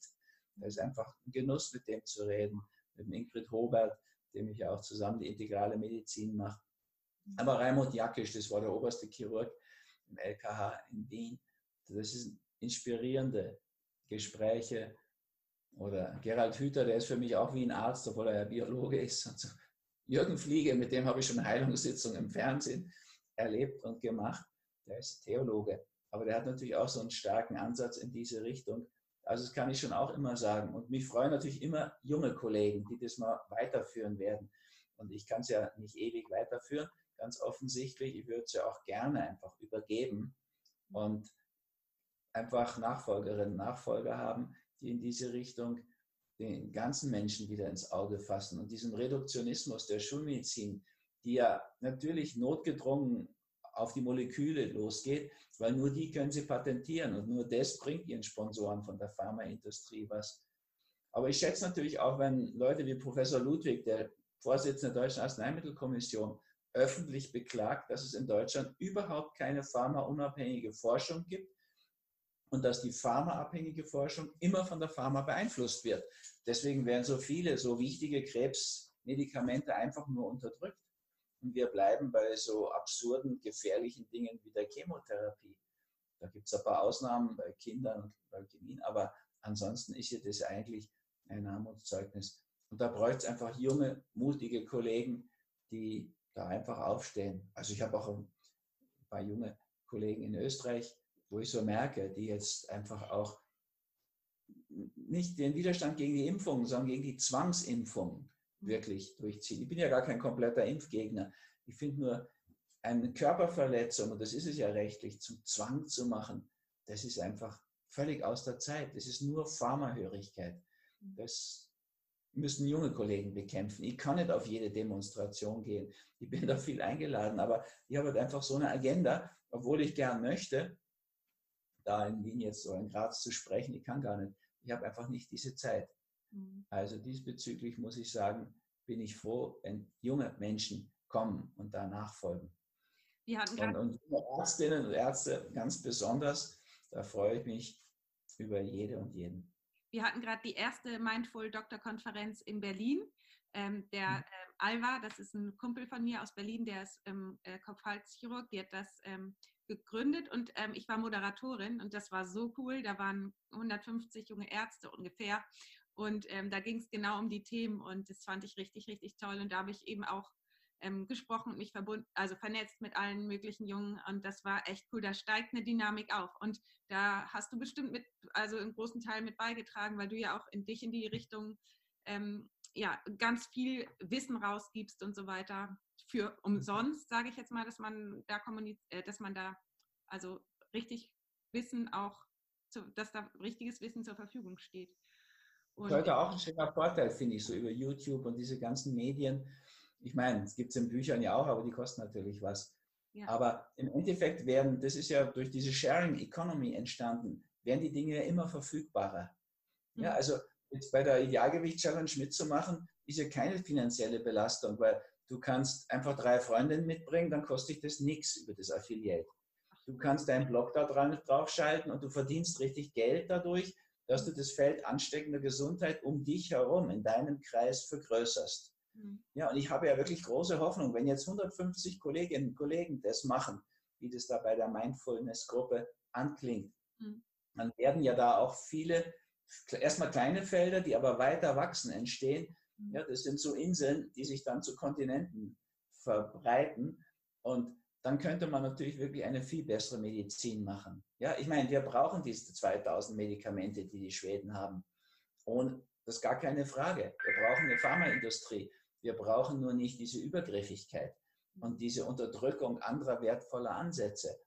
Da ist einfach ein Genuss, mit dem zu reden, mit Ingrid Hobert, dem ich ja auch zusammen die integrale Medizin mache. Aber Raimund Jackisch, das war der oberste Chirurg im LKH in Wien. Das sind inspirierende Gespräche. Oder Gerald Hüther, der ist für mich auch wie ein Arzt, obwohl er ja Biologe ist. Und so. Jürgen Fliege, mit dem habe ich schon Heilungssitzungen im Fernsehen erlebt und gemacht. Der ist Theologe. Aber der hat natürlich auch so einen starken Ansatz in diese Richtung. Also das kann ich schon auch immer sagen. Und mich freuen natürlich immer junge Kollegen, die das mal weiterführen werden. Und ich kann es ja nicht ewig weiterführen, ganz offensichtlich. Ich würde es ja auch gerne einfach übergeben und einfach Nachfolgerinnen, Nachfolger haben, die in diese Richtung den ganzen Menschen wieder ins Auge fassen und diesem Reduktionismus der Schulmedizin, die ja natürlich notgedrungen auf die Moleküle losgeht, weil nur die können sie patentieren und nur das bringt ihren Sponsoren von der Pharmaindustrie was. Aber ich schätze natürlich auch, wenn Leute wie Professor Ludwig, der Vorsitzende der Deutschen Arzneimittelkommission, öffentlich beklagt, dass es in Deutschland überhaupt keine pharmaunabhängige Forschung gibt und dass die pharmaabhängige Forschung immer von der Pharma beeinflusst wird. Deswegen werden so viele, so wichtige Krebsmedikamente einfach nur unterdrückt. Und wir bleiben bei so absurden, gefährlichen Dingen wie der Chemotherapie. Da gibt es ein paar Ausnahmen bei Kindern und Leukämien, aber ansonsten ist ja das eigentlich ein Armutszeugnis. Und da bräuchte es einfach junge, mutige Kollegen, die da einfach aufstehen. Also ich habe auch ein paar junge Kollegen in Österreich, wo ich so merke, die jetzt einfach auch nicht den Widerstand gegen die Impfung, sondern gegen die Zwangsimpfung. Wirklich durchziehen. Ich bin ja gar kein kompletter Impfgegner. Ich finde nur, eine Körperverletzung, und das ist es ja rechtlich, zum Zwang zu machen, das ist einfach völlig aus der Zeit. Das ist nur Pharmahörigkeit. Das müssen junge Kollegen bekämpfen. Ich kann nicht auf jede Demonstration gehen. Ich bin da viel eingeladen, aber ich habe halt einfach so eine Agenda, obwohl ich gern möchte, da in Wien jetzt so in Graz zu sprechen. Ich kann gar nicht. Ich habe einfach nicht diese Zeit. Mhm. Also diesbezüglich muss ich sagen, bin ich froh, wenn junge Menschen kommen und da nachfolgen. und, und Ärztinnen und Ärzte ganz besonders, da freue ich mich über jede und jeden. Wir hatten gerade die erste Mindful Doktor Konferenz in Berlin. Ähm, der äh, Alva, das ist ein Kumpel von mir aus Berlin, der ist ähm, äh, Kopf-Hals-Chirurg, die hat das ähm, gegründet und ähm, ich war Moderatorin und das war so cool. Da waren 150 junge Ärzte ungefähr und ähm, da ging es genau um die Themen und das fand ich richtig, richtig toll. Und da habe ich eben auch ähm, gesprochen und mich verbunden, also vernetzt mit allen möglichen Jungen und das war echt cool. Da steigt eine Dynamik auf und da hast du bestimmt mit, also im großen Teil mit beigetragen, weil du ja auch in dich in die Richtung ähm, ja ganz viel Wissen rausgibst und so weiter für umsonst, sage ich jetzt mal, dass man da kommuniziert, äh, dass man da also richtig Wissen auch, zu, dass da richtiges Wissen zur Verfügung steht. Und Sollte auch ein schöner Vorteil, finde ich, so über YouTube und diese ganzen Medien ich meine, es gibt es in Büchern ja auch, aber die kosten natürlich was. Ja. Aber im Endeffekt werden, das ist ja durch diese Sharing Economy entstanden, werden die Dinge ja immer verfügbarer. Mhm. Ja, also jetzt bei der Idealgewicht-Challenge mitzumachen, ist ja keine finanzielle Belastung, weil du kannst einfach drei Freundinnen mitbringen, dann kostet dich das nichts über das Affiliate. Du kannst deinen Blog da dran draufschalten und du verdienst richtig Geld dadurch, dass du das Feld ansteckender Gesundheit um dich herum in deinem Kreis vergrößerst. Mhm. Ja, und ich habe ja wirklich große Hoffnung, wenn jetzt 150 Kolleginnen und Kollegen das machen, wie das da bei der Mindfulness-Gruppe anklingt, mhm. dann werden ja da auch viele, erstmal kleine Felder, die aber weiter wachsen, entstehen. Mhm. Ja, das sind so Inseln, die sich dann zu Kontinenten verbreiten. Und dann könnte man natürlich wirklich eine viel bessere Medizin machen. Ja, ich meine, wir brauchen diese 2000 Medikamente, die die Schweden haben. Und das ist gar keine Frage. Wir brauchen eine Pharmaindustrie. Wir brauchen nur nicht diese Übergriffigkeit und diese Unterdrückung anderer wertvoller Ansätze.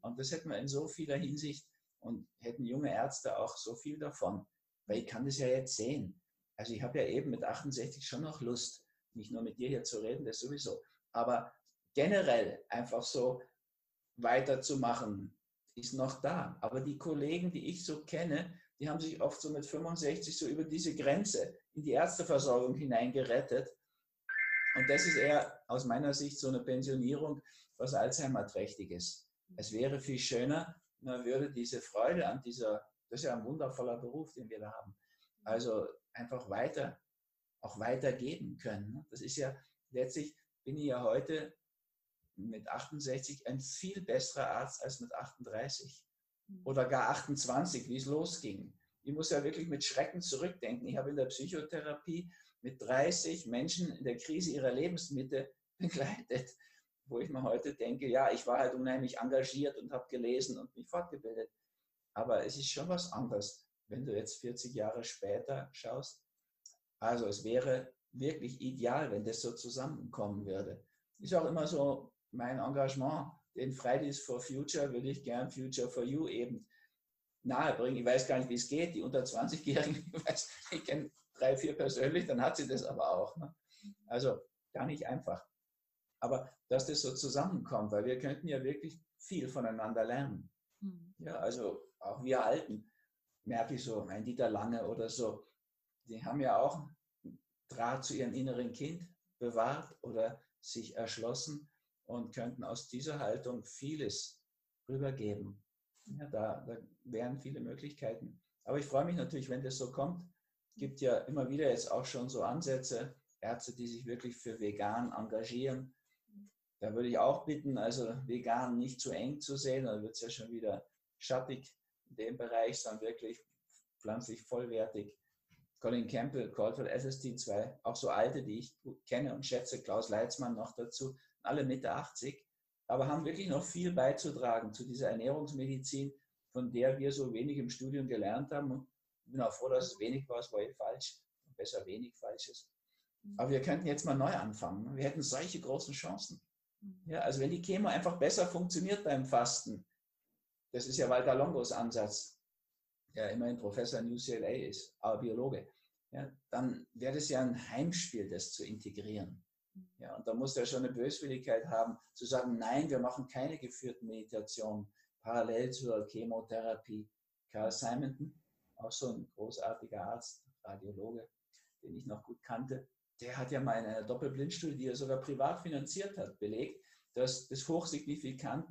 Und das hätten wir in so vieler Hinsicht und hätten junge Ärzte auch so viel davon. Weil ich kann das ja jetzt sehen. Also ich habe ja eben mit 68 schon noch Lust, nicht nur mit dir hier zu reden, das sowieso, aber generell einfach so weiterzumachen, ist noch da. Aber die Kollegen, die ich so kenne, die haben sich oft so mit 65 so über diese Grenze in die Ärzteversorgung hineingerettet und das ist eher aus meiner Sicht so eine Pensionierung was Alzheimer-trächtiges. Es wäre viel schöner, man würde diese Freude an dieser, das ist ja ein wundervoller Beruf, den wir da haben, also einfach weiter, auch weitergeben können. Ne? Das ist ja letztlich, bin ich ja heute mit 68 ein viel besserer Arzt als mit 38 mhm. oder gar 28, wie es losging. Ich muss ja wirklich mit Schrecken zurückdenken. Ich habe in der Psychotherapie mit 30 Menschen in der Krise ihrer Lebensmitte begleitet, wo ich mir heute denke, ja, ich war halt unheimlich engagiert und habe gelesen und mich fortgebildet. Aber es ist schon was anderes, wenn du jetzt 40 Jahre später schaust. Also es wäre wirklich ideal, wenn das so zusammenkommen würde. Ist auch immer so mein Engagement, den Fridays for Future würde ich gern Future for You eben nahebringen. Ich weiß gar nicht, wie es geht. Die unter 20-Jährigen, ich, ich kenne drei, vier persönlich, dann hat sie das aber auch. Ne? Also gar nicht einfach. Aber dass das so zusammenkommt, weil wir könnten ja wirklich viel voneinander lernen. Mhm. Ja, also auch wir Alten, merke ich so, ein Dieter Lange oder so, die haben ja auch Draht zu ihrem inneren Kind bewahrt oder sich erschlossen und könnten aus dieser Haltung vieles rübergeben. Ja, da, da wären viele Möglichkeiten. Aber ich freue mich natürlich, wenn das so kommt. Es gibt ja immer wieder jetzt auch schon so Ansätze, Ärzte, die sich wirklich für vegan engagieren. Da würde ich auch bitten, also vegan nicht zu eng zu sehen, dann wird es ja schon wieder schattig in dem Bereich, sondern wirklich pflanzlich vollwertig. Colin Campbell, Call for SST 2, auch so alte, die ich kenne und schätze, Klaus Leitzmann noch dazu, alle Mitte 80, aber haben wirklich noch viel beizutragen zu dieser Ernährungsmedizin, von der wir so wenig im Studium gelernt haben. Und ich bin auch froh, dass es wenig war, es war eh falsch, besser wenig Falsches. Mhm. Aber wir könnten jetzt mal neu anfangen. Wir hätten solche großen Chancen. Mhm. Ja, also wenn die Chemo einfach besser funktioniert beim Fasten, das ist ja Walter Longos Ansatz, der immerhin Professor in UCLA ist, aber Biologe, ja, dann wäre das ja ein Heimspiel, das zu integrieren. Ja, und da muss er schon eine Böswilligkeit haben, zu sagen, nein, wir machen keine geführten Meditationen parallel zur Chemotherapie. Carl Simonton, auch so ein großartiger Arzt, Radiologe, den ich noch gut kannte, der hat ja mal in einer Doppelblindstudie, die er sogar privat finanziert hat, belegt, dass das hochsignifikant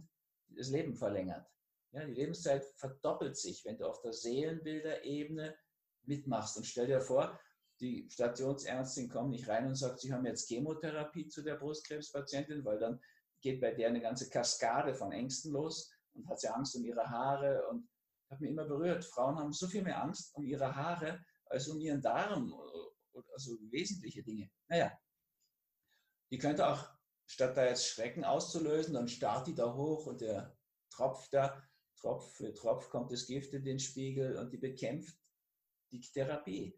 das Leben verlängert. Ja, die Lebenszeit verdoppelt sich, wenn du auf der Seelenbilderebene mitmachst. Und stell dir vor, die Stationsärztin kommt nicht rein und sagt, Sie haben jetzt Chemotherapie zu der Brustkrebspatientin, weil dann geht bei der eine ganze Kaskade von Ängsten los und hat sie Angst um ihre Haare und hat mich immer berührt. Frauen haben so viel mehr Angst um ihre Haare als um ihren Darm, also wesentliche Dinge. Naja, die könnte auch, statt da jetzt Schrecken auszulösen, dann starrt die da hoch und der tropft da, Tropf für Tropf kommt das Gift in den Spiegel und die bekämpft die Therapie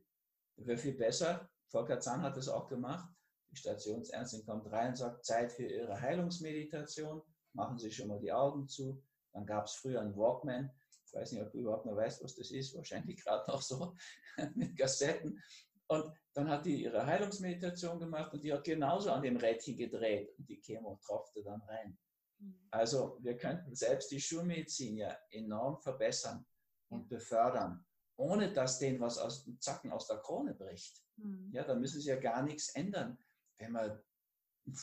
wäre viel besser. Volker Zahn hat das auch gemacht. Die Stationsärztin kommt rein und sagt, Zeit für Ihre Heilungsmeditation. Machen Sie schon mal die Augen zu. Dann gab es früher einen Walkman. Ich weiß nicht, ob du überhaupt noch weißt, was das ist. Wahrscheinlich gerade noch so mit Kassetten. Und dann hat die ihre Heilungsmeditation gemacht und die hat genauso an dem Rädchen gedreht und die Chemo tropfte dann rein. Mhm. Also wir könnten selbst die Schulmedizin ja enorm verbessern und befördern ohne dass denen was aus dem Zacken aus der Krone bricht. Mhm. Ja, da müssen sie ja gar nichts ändern, wenn man ein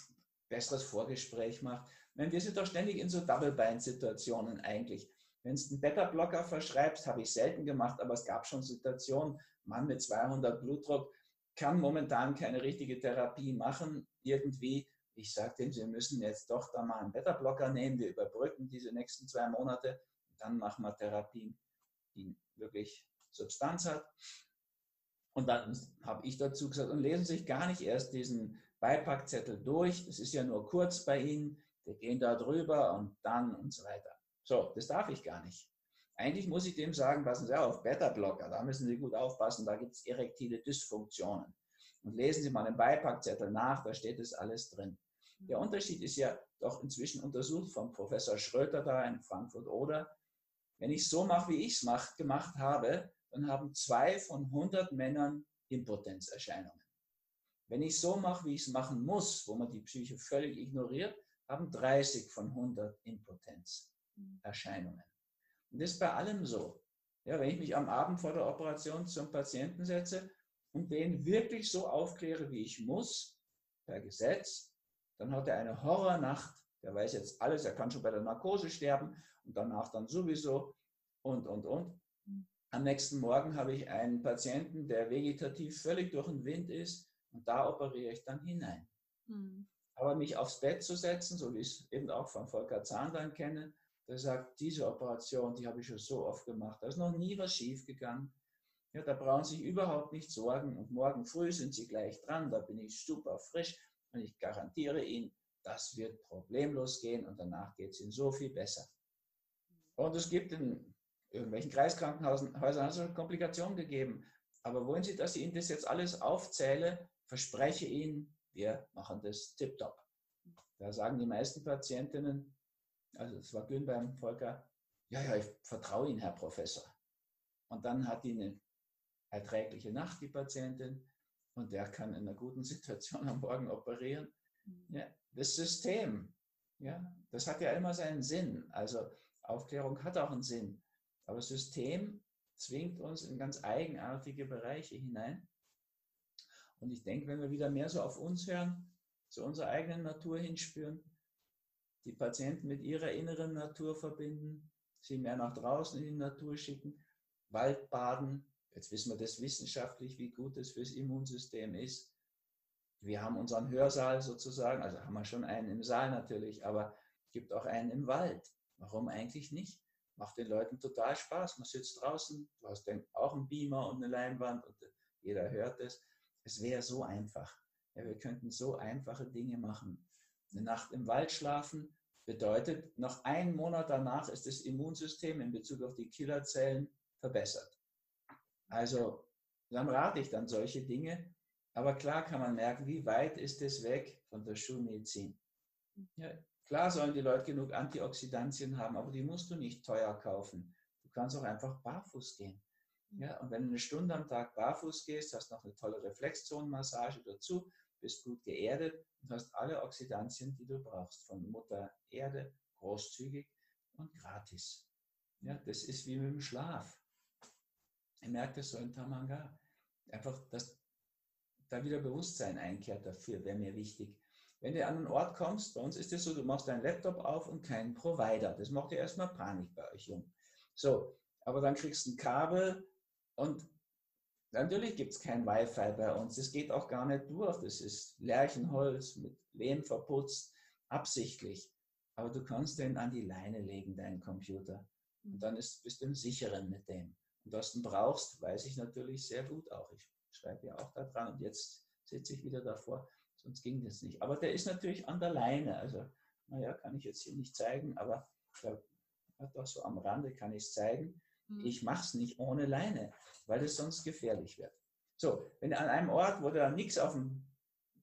besseres Vorgespräch macht. Meine, wir sind doch ständig in so Double-Bind-Situationen eigentlich. Wenn du einen Beta-Blocker verschreibst, habe ich selten gemacht, aber es gab schon Situationen, Mann mit 200 Blutdruck kann momentan keine richtige Therapie machen. Irgendwie, ich sage dem, Sie müssen jetzt doch da mal einen Beta-Blocker nehmen, wir überbrücken diese nächsten zwei Monate, dann machen wir Therapien, die wirklich Substanz hat. Und dann habe ich dazu gesagt, und lesen Sie sich gar nicht erst diesen Beipackzettel durch. Das ist ja nur kurz bei Ihnen. Wir gehen da drüber und dann und so weiter. So, das darf ich gar nicht. Eigentlich muss ich dem sagen, passen Sie auf, Beta-Blocker, da müssen Sie gut aufpassen, da gibt es erektile Dysfunktionen. Und lesen Sie mal den Beipackzettel nach, da steht das alles drin. Der Unterschied ist ja doch inzwischen untersucht vom Professor Schröter da in Frankfurt oder. Wenn ich so mache, wie ich es gemacht habe, dann haben zwei von 100 Männern Impotenzerscheinungen. Wenn ich so mache, wie ich es machen muss, wo man die Psyche völlig ignoriert, haben 30 von 100 Impotenzerscheinungen. Und das ist bei allem so. Ja, wenn ich mich am Abend vor der Operation zum Patienten setze und den wirklich so aufkläre, wie ich muss, per Gesetz, dann hat er eine Horrornacht, der weiß jetzt alles, er kann schon bei der Narkose sterben und danach dann sowieso und, und, und. Am nächsten Morgen habe ich einen Patienten, der vegetativ völlig durch den Wind ist und da operiere ich dann hinein. Mhm. Aber mich aufs Bett zu setzen, so wie ich es eben auch von Volker Zahn dann kenne, der sagt, diese Operation, die habe ich schon so oft gemacht, da ist noch nie was schief gegangen. Ja, da brauchen Sie sich überhaupt nicht sorgen und morgen früh sind Sie gleich dran, da bin ich super frisch und ich garantiere Ihnen, das wird problemlos gehen und danach geht es Ihnen so viel besser. Und es gibt in irgendwelchen Kreiskrankenhäusern also Komplikationen gegeben. Aber wollen Sie, dass ich Ihnen das jetzt alles aufzähle? Verspreche Ihnen, wir machen das tiptop. Da sagen die meisten Patientinnen, also es war Gün beim Volker, ja, ja, ich vertraue Ihnen, Herr Professor. Und dann hat die eine erträgliche Nacht, die Patientin, und der kann in einer guten Situation am Morgen operieren. Mhm. Ja, das System, ja, das hat ja immer seinen Sinn. Also Aufklärung hat auch einen Sinn. Aber das System zwingt uns in ganz eigenartige Bereiche hinein. Und ich denke, wenn wir wieder mehr so auf uns hören, zu unserer eigenen Natur hinspüren, die Patienten mit ihrer inneren Natur verbinden, sie mehr nach draußen in die Natur schicken, Waldbaden. Jetzt wissen wir das wissenschaftlich, wie gut es fürs Immunsystem ist. Wir haben unseren Hörsaal sozusagen, also haben wir schon einen im Saal natürlich, aber es gibt auch einen im Wald. Warum eigentlich nicht? Macht den Leuten total Spaß. Man sitzt draußen, du hast dann auch einen Beamer und eine Leinwand und jeder hört es. Es wäre so einfach. Ja, wir könnten so einfache Dinge machen. Eine Nacht im Wald schlafen bedeutet, noch einen Monat danach ist das Immunsystem in Bezug auf die Killerzellen verbessert. Also dann rate ich dann solche Dinge. Aber klar kann man merken, wie weit ist es weg von der Schulmedizin. Ja, klar sollen die Leute genug Antioxidantien haben, aber die musst du nicht teuer kaufen. Du kannst auch einfach barfuß gehen. Ja, und wenn du eine Stunde am Tag barfuß gehst, hast noch eine tolle Reflexzonenmassage dazu, bist gut geerdet und hast alle Oxidantien, die du brauchst, von Mutter Erde, großzügig und gratis. Ja, das ist wie mit dem Schlaf. Ich merke das so in Tamanga. Einfach, dass da wieder Bewusstsein einkehrt dafür, wäre mir wichtig. Wenn du an einen Ort kommst, bei uns ist es so, du machst deinen Laptop auf und keinen Provider. Das macht ja erstmal Panik bei euch um. So, aber dann kriegst du ein Kabel und Natürlich gibt es kein Wi-Fi bei uns. Das geht auch gar nicht durch. Das ist Lärchenholz mit Lehm verputzt, absichtlich. Aber du kannst den an die Leine legen, deinen Computer. Und dann ist, bist du im Sicheren mit dem. Und was du brauchst, weiß ich natürlich sehr gut auch. Ich schreibe ja auch da dran und jetzt sitze ich wieder davor. Sonst ging das nicht. Aber der ist natürlich an der Leine. Also, naja, kann ich jetzt hier nicht zeigen, aber hat doch so am Rande kann ich es zeigen. Mhm. Ich mache es nicht ohne Leine, weil es sonst gefährlich wird. So, wenn an einem Ort, wo da nichts auf dem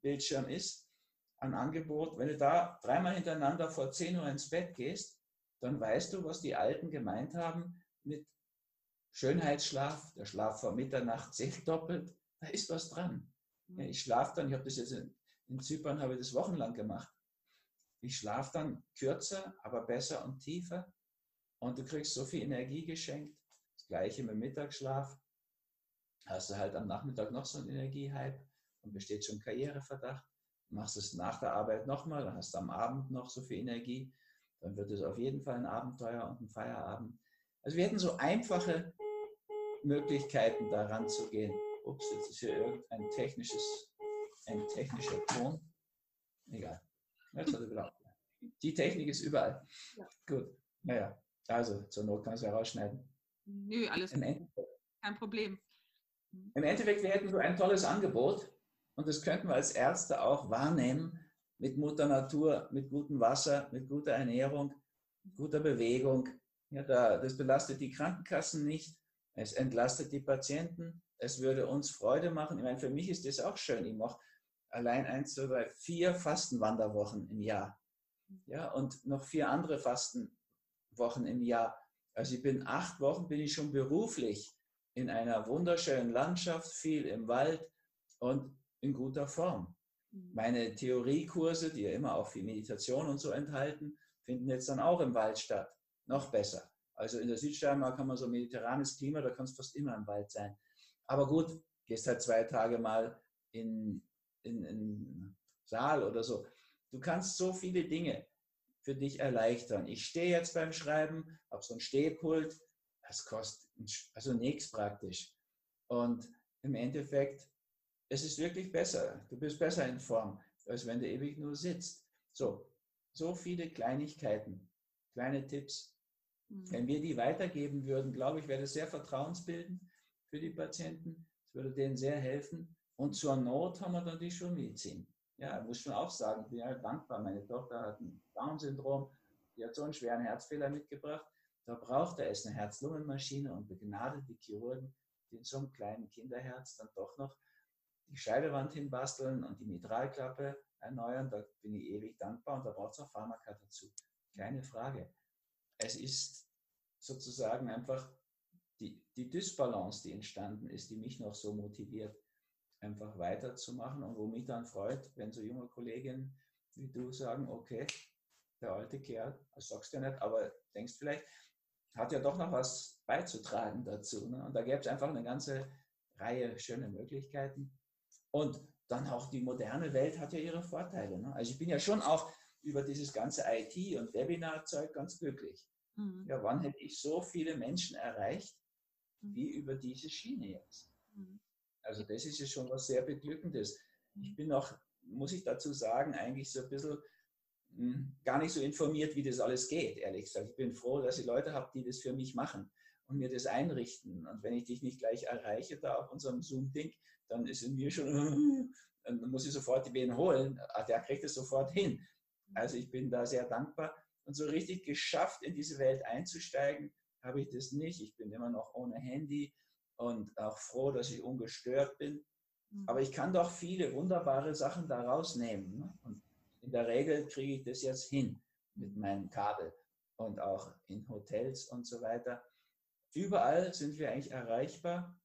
Bildschirm ist, ein Angebot, wenn du da dreimal hintereinander vor 10 Uhr ins Bett gehst, dann weißt du, was die Alten gemeint haben mit Schönheitsschlaf, der Schlaf vor Mitternacht zählt doppelt, da ist was dran. Ja, ich schlafe dann, ich habe das jetzt in, in Zypern, habe ich das wochenlang gemacht. Ich schlafe dann kürzer, aber besser und tiefer und du kriegst so viel Energie geschenkt. Das gleiche mit Mittagsschlaf. Hast du halt am Nachmittag noch so einen Energiehype und besteht schon Karriereverdacht. Machst es nach der Arbeit nochmal, dann hast du am Abend noch so viel Energie. Dann wird es auf jeden Fall ein Abenteuer und ein Feierabend. Also wir hätten so einfache Möglichkeiten daran zu gehen. Ups, jetzt ist hier irgendein technisches, ein technischer Ton. Egal. Jetzt hat er wieder Die Technik ist überall. Ja. Gut. Naja. Also, zur Not kannst du ja rausschneiden. Nö, alles Im Kein Problem. Mhm. Im Endeffekt, wir hätten so ein tolles Angebot und das könnten wir als Ärzte auch wahrnehmen mit Mutter Natur, mit gutem Wasser, mit guter Ernährung, guter Bewegung. Ja, da, das belastet die Krankenkassen nicht, es entlastet die Patienten, es würde uns Freude machen. Ich meine, für mich ist das auch schön. Ich mache allein eins, zwei, drei, vier Fastenwanderwochen im Jahr. Ja, und noch vier andere Fasten Wochen im Jahr. Also ich bin acht Wochen, bin ich schon beruflich in einer wunderschönen Landschaft, viel im Wald und in guter Form. Mhm. Meine Theoriekurse, die ja immer auch viel Meditation und so enthalten, finden jetzt dann auch im Wald statt. Noch besser. Also in der Südsteiermark haben wir so mediterranes Klima, da kannst du fast immer im Wald sein. Aber gut, gehst halt zwei Tage mal in, in, in Saal oder so. Du kannst so viele Dinge für dich erleichtern. Ich stehe jetzt beim Schreiben, habe so ein Stehpult, das kostet also nichts praktisch. Und im Endeffekt, es ist wirklich besser. Du bist besser in Form, als wenn du ewig nur sitzt. So, so viele Kleinigkeiten, kleine Tipps. Mhm. Wenn wir die weitergeben würden, glaube ich, wäre das sehr vertrauensbildend für die Patienten. Es würde denen sehr helfen. Und zur Not haben wir dann die Schulmedizin. Ja, muss schon auch sagen, ich bin halt dankbar. Meine Tochter hat ein Down-Syndrom, die hat so einen schweren Herzfehler mitgebracht. Da braucht er es eine Herz-Lungen-Maschine und begnadete Chirurgen, die in so einem kleinen Kinderherz dann doch noch die Scheidewand hinbasteln und die Mitralklappe erneuern. Da bin ich ewig dankbar und da braucht es auch Pharmaka dazu. Keine Frage. Es ist sozusagen einfach die, die Dysbalance, die entstanden ist, die mich noch so motiviert, einfach weiterzumachen und wo mich dann freut, wenn so junge Kolleginnen wie du sagen, okay, der alte Kerl, das sagst du ja nicht, aber denkst vielleicht, hat ja doch noch was beizutragen dazu. Ne? Und da gäbe es einfach eine ganze Reihe schöner Möglichkeiten. Und dann auch die moderne Welt hat ja ihre Vorteile. Ne? Also ich bin ja schon auch über dieses ganze IT- und Webinar-Zeug ganz glücklich. Mhm. Ja, wann hätte ich so viele Menschen erreicht, mhm. wie über diese Schiene jetzt? Mhm. Also das ist ja schon was sehr Beglückendes. Ich bin noch, muss ich dazu sagen, eigentlich so ein bisschen hm, gar nicht so informiert, wie das alles geht, ehrlich gesagt. Ich bin froh, dass ich Leute habe, die das für mich machen und mir das einrichten. Und wenn ich dich nicht gleich erreiche da auf unserem Zoom-Ding, dann ist in mir schon, dann muss ich sofort die Wen holen. Ah, der kriegt es sofort hin. Also ich bin da sehr dankbar. Und so richtig geschafft, in diese Welt einzusteigen, habe ich das nicht. Ich bin immer noch ohne Handy und auch froh, dass ich ungestört bin. Mhm. Aber ich kann doch viele wunderbare Sachen da rausnehmen. Ne? Und in der Regel kriege ich das jetzt hin mit meinem Kabel und auch in Hotels und so weiter. Überall sind wir eigentlich erreichbar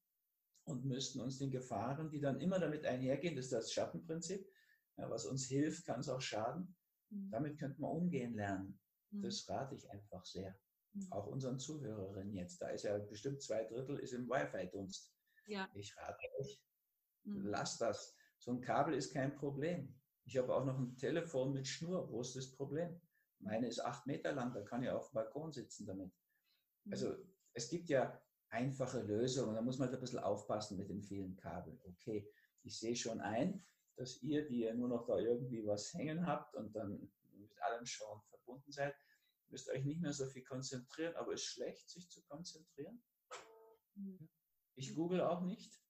und müssten uns den Gefahren, die dann immer damit einhergehen, das ist das Schattenprinzip, ja, was uns hilft, kann es auch schaden. Mhm. Damit könnte man umgehen lernen. Mhm. Das rate ich einfach sehr. Auch unseren Zuhörerinnen jetzt. Da ist ja bestimmt zwei Drittel ist im Wi-Fi-Dunst. Ja. Ich rate euch, mhm. lasst das. So ein Kabel ist kein Problem. Ich habe auch noch ein Telefon mit Schnur. Wo ist das Problem? Meine ist acht Meter lang, da kann ich auf dem Balkon sitzen damit. Mhm. Also es gibt ja einfache Lösungen, da muss man halt ein bisschen aufpassen mit den vielen Kabeln. Okay, ich sehe schon ein, dass ihr, die ja nur noch da irgendwie was hängen habt und dann mit allem schon verbunden seid, müsst euch nicht mehr so viel konzentrieren, aber es ist schlecht, sich zu konzentrieren. Mhm. Ich google auch nicht,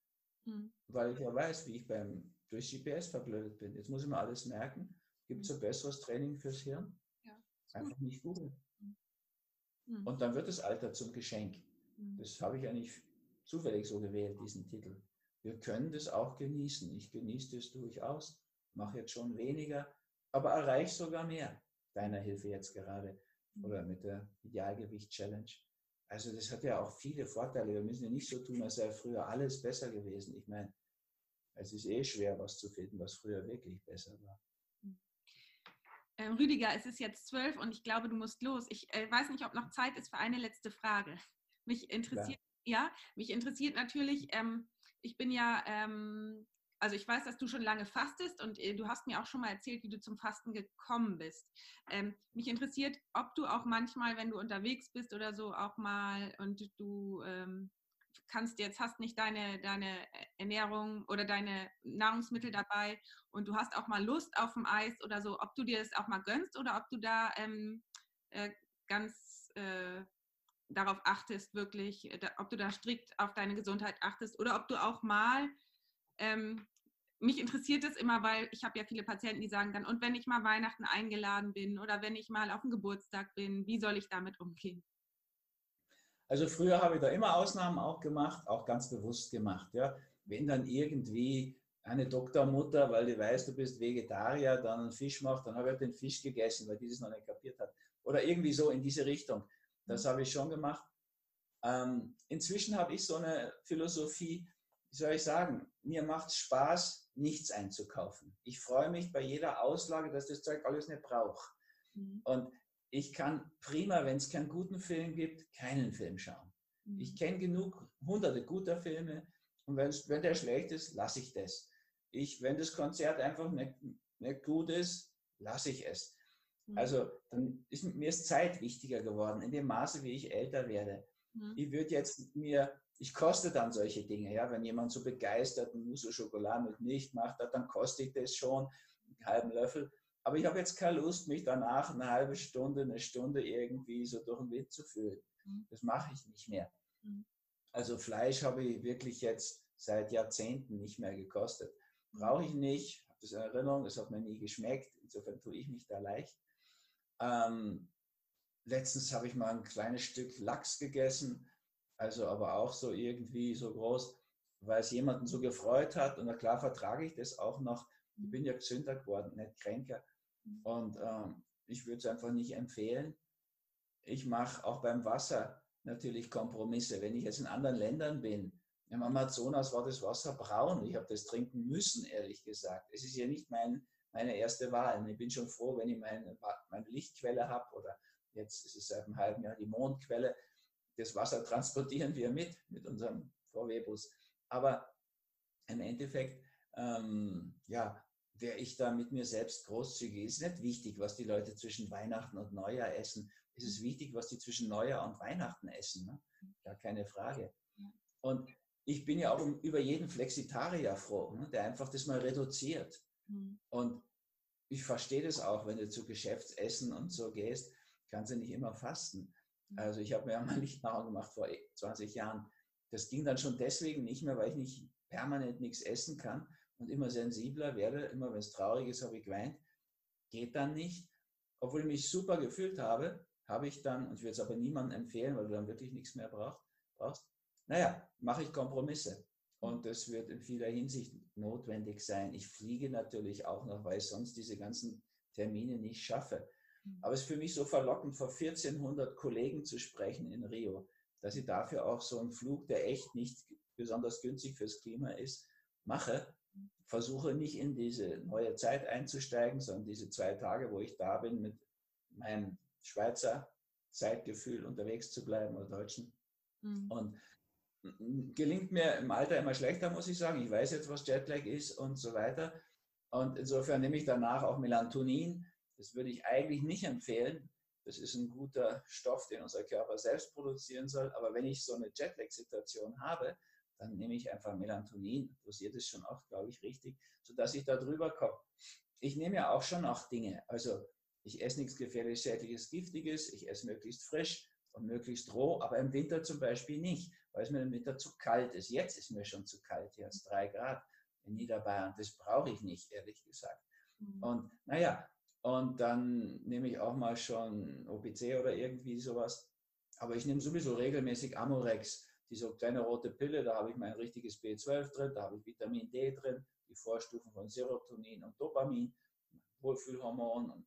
mhm. weil ich ja weiß, wie ich beim durch GPS verblödet bin. Jetzt muss ich mir alles merken. Gibt es ein besseres Training fürs Hirn? Ja, Einfach nicht googeln. Mhm. Und dann wird das Alter zum Geschenk. Mhm. Das habe ich ja nicht zufällig so gewählt, diesen Titel. Wir können das auch genießen. Ich genieße das durchaus, mache jetzt schon weniger, aber erreiche sogar mehr deiner Hilfe jetzt gerade. Oder mit der Idealgewicht-Challenge. Also das hat ja auch viele Vorteile. Wir müssen ja nicht so tun, als sei früher alles besser gewesen. Ich meine, es ist eh schwer, was zu finden, was früher wirklich besser war. Ähm, Rüdiger, es ist jetzt zwölf und ich glaube, du musst los. Ich äh, weiß nicht, ob noch Zeit ist für eine letzte Frage. Mich interessiert, ja, ja mich interessiert natürlich, ähm, ich bin ja, ähm, also ich weiß, dass du schon lange fastest und äh, du hast mir auch schon mal erzählt, wie du zum Fasten gekommen bist. Ähm, mich interessiert, ob du auch manchmal, wenn du unterwegs bist oder so, auch mal und du ähm, kannst jetzt, hast nicht deine, deine Ernährung oder deine Nahrungsmittel dabei und du hast auch mal Lust auf dem Eis oder so, ob du dir das auch mal gönnst oder ob du da ähm, äh, ganz äh, darauf achtest, wirklich, äh, ob du da strikt auf deine Gesundheit achtest oder ob du auch mal, ähm, mich interessiert es immer, weil ich habe ja viele Patienten, die sagen dann, und wenn ich mal Weihnachten eingeladen bin oder wenn ich mal auf dem Geburtstag bin, wie soll ich damit umgehen? Also früher habe ich da immer Ausnahmen auch gemacht, auch ganz bewusst gemacht. Ja. Wenn dann irgendwie eine Doktormutter, weil die weiß, du bist Vegetarier, dann einen Fisch macht, dann habe ich den Fisch gegessen, weil die das noch nicht kapiert hat. Oder irgendwie so in diese Richtung. Das mhm. habe ich schon gemacht. Ähm, inzwischen habe ich so eine Philosophie, wie soll ich sagen, mir macht es Spaß, nichts einzukaufen. Ich freue mich bei jeder Auslage, dass das Zeug alles nicht braucht. Mhm. Und ich kann prima, wenn es keinen guten Film gibt, keinen Film schauen. Mhm. Ich kenne genug hunderte guter Filme und wenn der schlecht ist, lasse ich das. Ich, wenn das Konzert einfach nicht, nicht gut ist, lasse ich es. Mhm. Also dann ist mir ist Zeit wichtiger geworden, in dem Maße, wie ich älter werde. Mhm. Ich würde jetzt mir, ich koste dann solche Dinge, ja, wenn jemand so begeistert ein Mousse Schokolade mit Milch macht, dann koste ich das schon, einen halben Löffel. Aber ich habe jetzt keine Lust, mich danach eine halbe Stunde, eine Stunde irgendwie so durch den Wind zu fühlen. Mhm. Das mache ich nicht mehr. Mhm. Also Fleisch habe ich wirklich jetzt seit Jahrzehnten nicht mehr gekostet. Mhm. Brauche ich nicht, habe das in Erinnerung, es hat mir nie geschmeckt. Insofern tue ich mich da leicht. Ähm, letztens habe ich mal ein kleines Stück Lachs gegessen, also aber auch so irgendwie so groß, weil es jemanden so gefreut hat. Und na klar vertrage ich das auch noch. Ich bin ja gesünder geworden, nicht kränker. Und ähm, ich würde es einfach nicht empfehlen. Ich mache auch beim Wasser natürlich Kompromisse. Wenn ich jetzt in anderen Ländern bin, im Amazonas war das Wasser braun. Ich habe das trinken müssen, ehrlich gesagt. Es ist ja nicht mein meine erste Wahl. Ich bin schon froh, wenn ich meine, meine Lichtquelle habe oder jetzt ist es seit einem halben Jahr die Mondquelle. Das Wasser transportieren wir mit, mit unserem VW-Bus. Aber im Endeffekt, ähm, ja, wäre ich da mit mir selbst großzügig. Es ist nicht wichtig, was die Leute zwischen Weihnachten und Neujahr essen. Es ist wichtig, was die zwischen Neujahr und Weihnachten essen. Ne? Gar keine Frage. Und ich bin ja auch über jeden Flexitarier froh, ne? der einfach das mal reduziert. Mhm. Und ich verstehe das auch, wenn du zu Geschäftsessen und so gehst, kannst du nicht immer fasten. Mhm. Also ich habe mir einmal Lichtnahrung gemacht vor 20 Jahren. Das ging dann schon deswegen nicht mehr, weil ich nicht permanent nichts essen kann und immer sensibler werde. Immer wenn es traurig ist, habe ich geweint. Geht dann nicht. Obwohl ich mich super gefühlt habe, habe ich dann, und ich würde es aber niemandem empfehlen, weil du dann wirklich nichts mehr brauchst, brauchst naja, mache ich Kompromisse. Und das wird in vieler Hinsicht notwendig sein. Ich fliege natürlich auch noch, weil ich sonst diese ganzen Termine nicht schaffe. Mhm. Aber es ist für mich so verlockend, vor 1400 Kollegen zu sprechen in Rio, dass ich dafür auch so einen Flug, der echt nicht besonders günstig fürs Klima ist, mache. Versuche nicht in diese neue Zeit einzusteigen, sondern diese zwei Tage, wo ich da bin, mit meinem Schweizer Zeitgefühl unterwegs zu bleiben oder Deutschen. Mhm. Und gelingt mir im Alter immer schlechter, muss ich sagen. Ich weiß jetzt, was Jetlag ist und so weiter. Und insofern nehme ich danach auch Melatonin. Das würde ich eigentlich nicht empfehlen. Das ist ein guter Stoff, den unser Körper selbst produzieren soll. Aber wenn ich so eine Jetlag-Situation habe, dann nehme ich einfach Melatonin. Dosiert es schon auch, glaube ich, richtig, sodass ich da drüber komme. Ich nehme ja auch schon auch Dinge. Also ich esse nichts gefährlich schädliches, giftiges. Ich esse möglichst frisch und möglichst roh, aber im Winter zum Beispiel nicht weil es mir im Winter zu kalt ist. Jetzt ist mir schon zu kalt, jetzt drei Grad in Niederbayern. Das brauche ich nicht, ehrlich gesagt. Mhm. Und naja, und dann nehme ich auch mal schon OPC oder irgendwie sowas. Aber ich nehme sowieso regelmäßig Amorex, diese kleine rote Pille, da habe ich mein richtiges B12 drin, da habe ich Vitamin D drin, die Vorstufen von Serotonin und Dopamin, Wohlfühlhormon und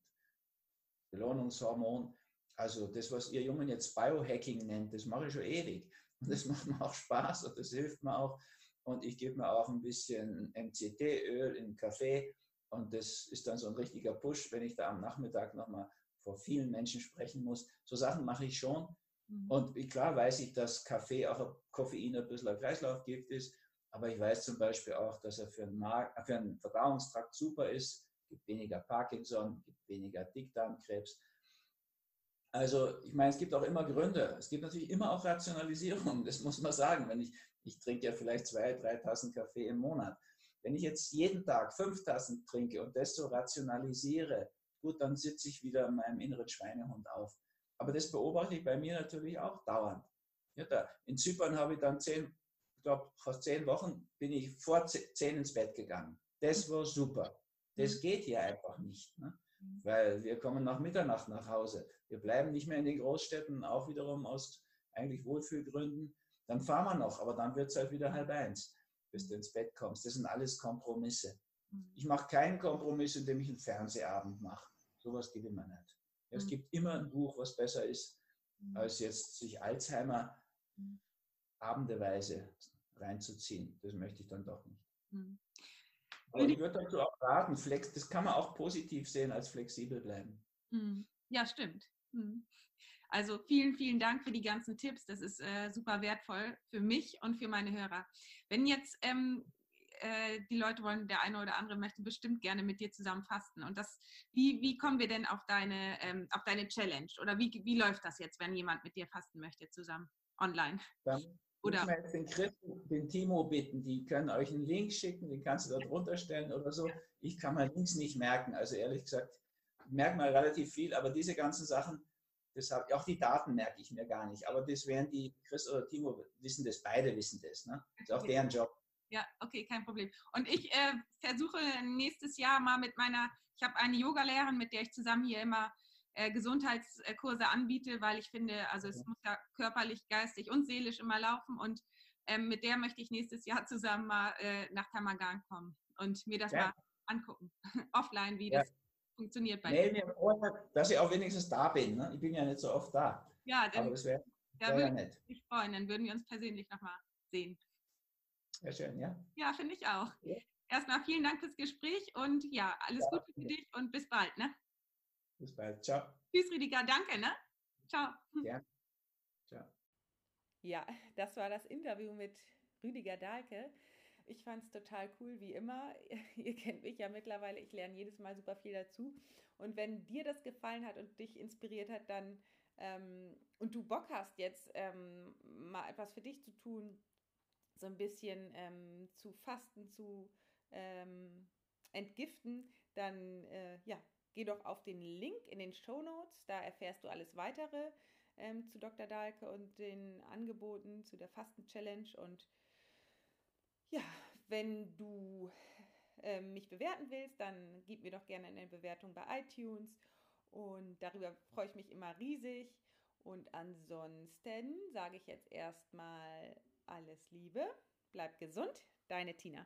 Belohnungshormon. Also das, was ihr Jungen jetzt Biohacking nennt, das mache ich schon ewig. Und das macht mir auch Spaß und das hilft mir auch. Und ich gebe mir auch ein bisschen MCT-Öl in Kaffee. Und das ist dann so ein richtiger Push, wenn ich da am Nachmittag nochmal vor vielen Menschen sprechen muss. So Sachen mache ich schon. Mhm. Und klar weiß ich, dass Kaffee auch Koffein ein bisschen ein Kreislaufgift ist. Aber ich weiß zum Beispiel auch, dass er für den, Mark für den Verdauungstrakt super ist. Es gibt weniger Parkinson, gibt weniger Dickdarmkrebs. Also, ich meine, es gibt auch immer Gründe. Es gibt natürlich immer auch Rationalisierung, das muss man sagen. Wenn ich, ich trinke ja vielleicht zwei, drei Tassen Kaffee im Monat. Wenn ich jetzt jeden Tag fünf Tassen trinke und das so rationalisiere, gut, dann sitze ich wieder in meinem inneren Schweinehund auf. Aber das beobachte ich bei mir natürlich auch dauernd. Ja, da, in Zypern habe ich dann zehn, ich glaube, vor zehn Wochen bin ich vor zehn ins Bett gegangen. Das war super. Das mhm. geht hier einfach nicht. Ne? Mhm. Weil wir kommen nach Mitternacht nach Hause. Wir bleiben nicht mehr in den Großstädten, auch wiederum aus eigentlich Wohlfühlgründen. Dann fahren wir noch, aber dann wird es halt wieder halb eins, bis du ins Bett kommst. Das sind alles Kompromisse. Mhm. Ich mache keinen Kompromiss, indem ich einen Fernsehabend mache. Sowas gibt es immer nicht. Es mhm. gibt immer ein Buch, was besser ist, mhm. als jetzt sich Alzheimer abendeweise reinzuziehen. Das möchte ich dann doch nicht. Aber ich würde dazu auch raten, flex, das kann man auch positiv sehen als flexibel bleiben. Ja, stimmt. Also vielen, vielen Dank für die ganzen Tipps. Das ist äh, super wertvoll für mich und für meine Hörer. Wenn jetzt ähm, äh, die Leute wollen, der eine oder andere möchte bestimmt gerne mit dir zusammen fasten. Und das, wie, wie kommen wir denn auf deine, ähm, auf deine Challenge? Oder wie, wie läuft das jetzt, wenn jemand mit dir fasten möchte zusammen online? Dann oder ich jetzt den Chris, den Timo bitten, die können euch einen Link schicken, den kannst du da drunter stellen oder so. Ich kann mir Links nicht merken. Also ehrlich gesagt, ich merke mal relativ viel, aber diese ganzen Sachen, Deshalb, auch die Daten merke ich mir gar nicht. Aber das werden die, Chris oder Timo wissen das, beide wissen das. Ne? Das ist auch deren Job. Ja, okay, kein Problem. Und ich äh, versuche nächstes Jahr mal mit meiner, ich habe eine Yogalehrerin, mit der ich zusammen hier immer äh, Gesundheitskurse anbiete, weil ich finde, also es muss ja körperlich, geistig und seelisch immer laufen. Und ähm, mit der möchte ich nächstes Jahr zusammen mal äh, nach Tamagan kommen und mir das ja. mal angucken, offline, wie ja. das funktioniert bei Mail mir vorher, dass ich auch wenigstens da bin. Ne? Ich bin ja nicht so oft da. Ja, dann, Aber das wäre wär ja nett. mich freuen. Dann würden wir uns persönlich nochmal sehen. Ja, schön, ja. Ja, finde ich auch. Ja. Erstmal vielen Dank fürs Gespräch und ja, alles ja, Gute für dich und bis bald. Ne? Bis bald. Ciao. Tschüss, Rüdiger. Danke. Ne? Ciao. Ja. Ciao. Ja, das war das Interview mit Rüdiger Dahlke. Ich fand es total cool, wie immer. Ihr kennt mich ja mittlerweile. Ich lerne jedes Mal super viel dazu. Und wenn dir das gefallen hat und dich inspiriert hat, dann ähm, und du Bock hast jetzt ähm, mal etwas für dich zu tun, so ein bisschen ähm, zu fasten, zu ähm, entgiften, dann äh, ja, geh doch auf den Link in den Show Notes. Da erfährst du alles weitere ähm, zu Dr. Dahlke und den Angeboten zu der Fasten Challenge und wenn du äh, mich bewerten willst, dann gib mir doch gerne eine Bewertung bei iTunes. Und darüber freue ich mich immer riesig. Und ansonsten sage ich jetzt erstmal alles Liebe, bleib gesund, deine Tina.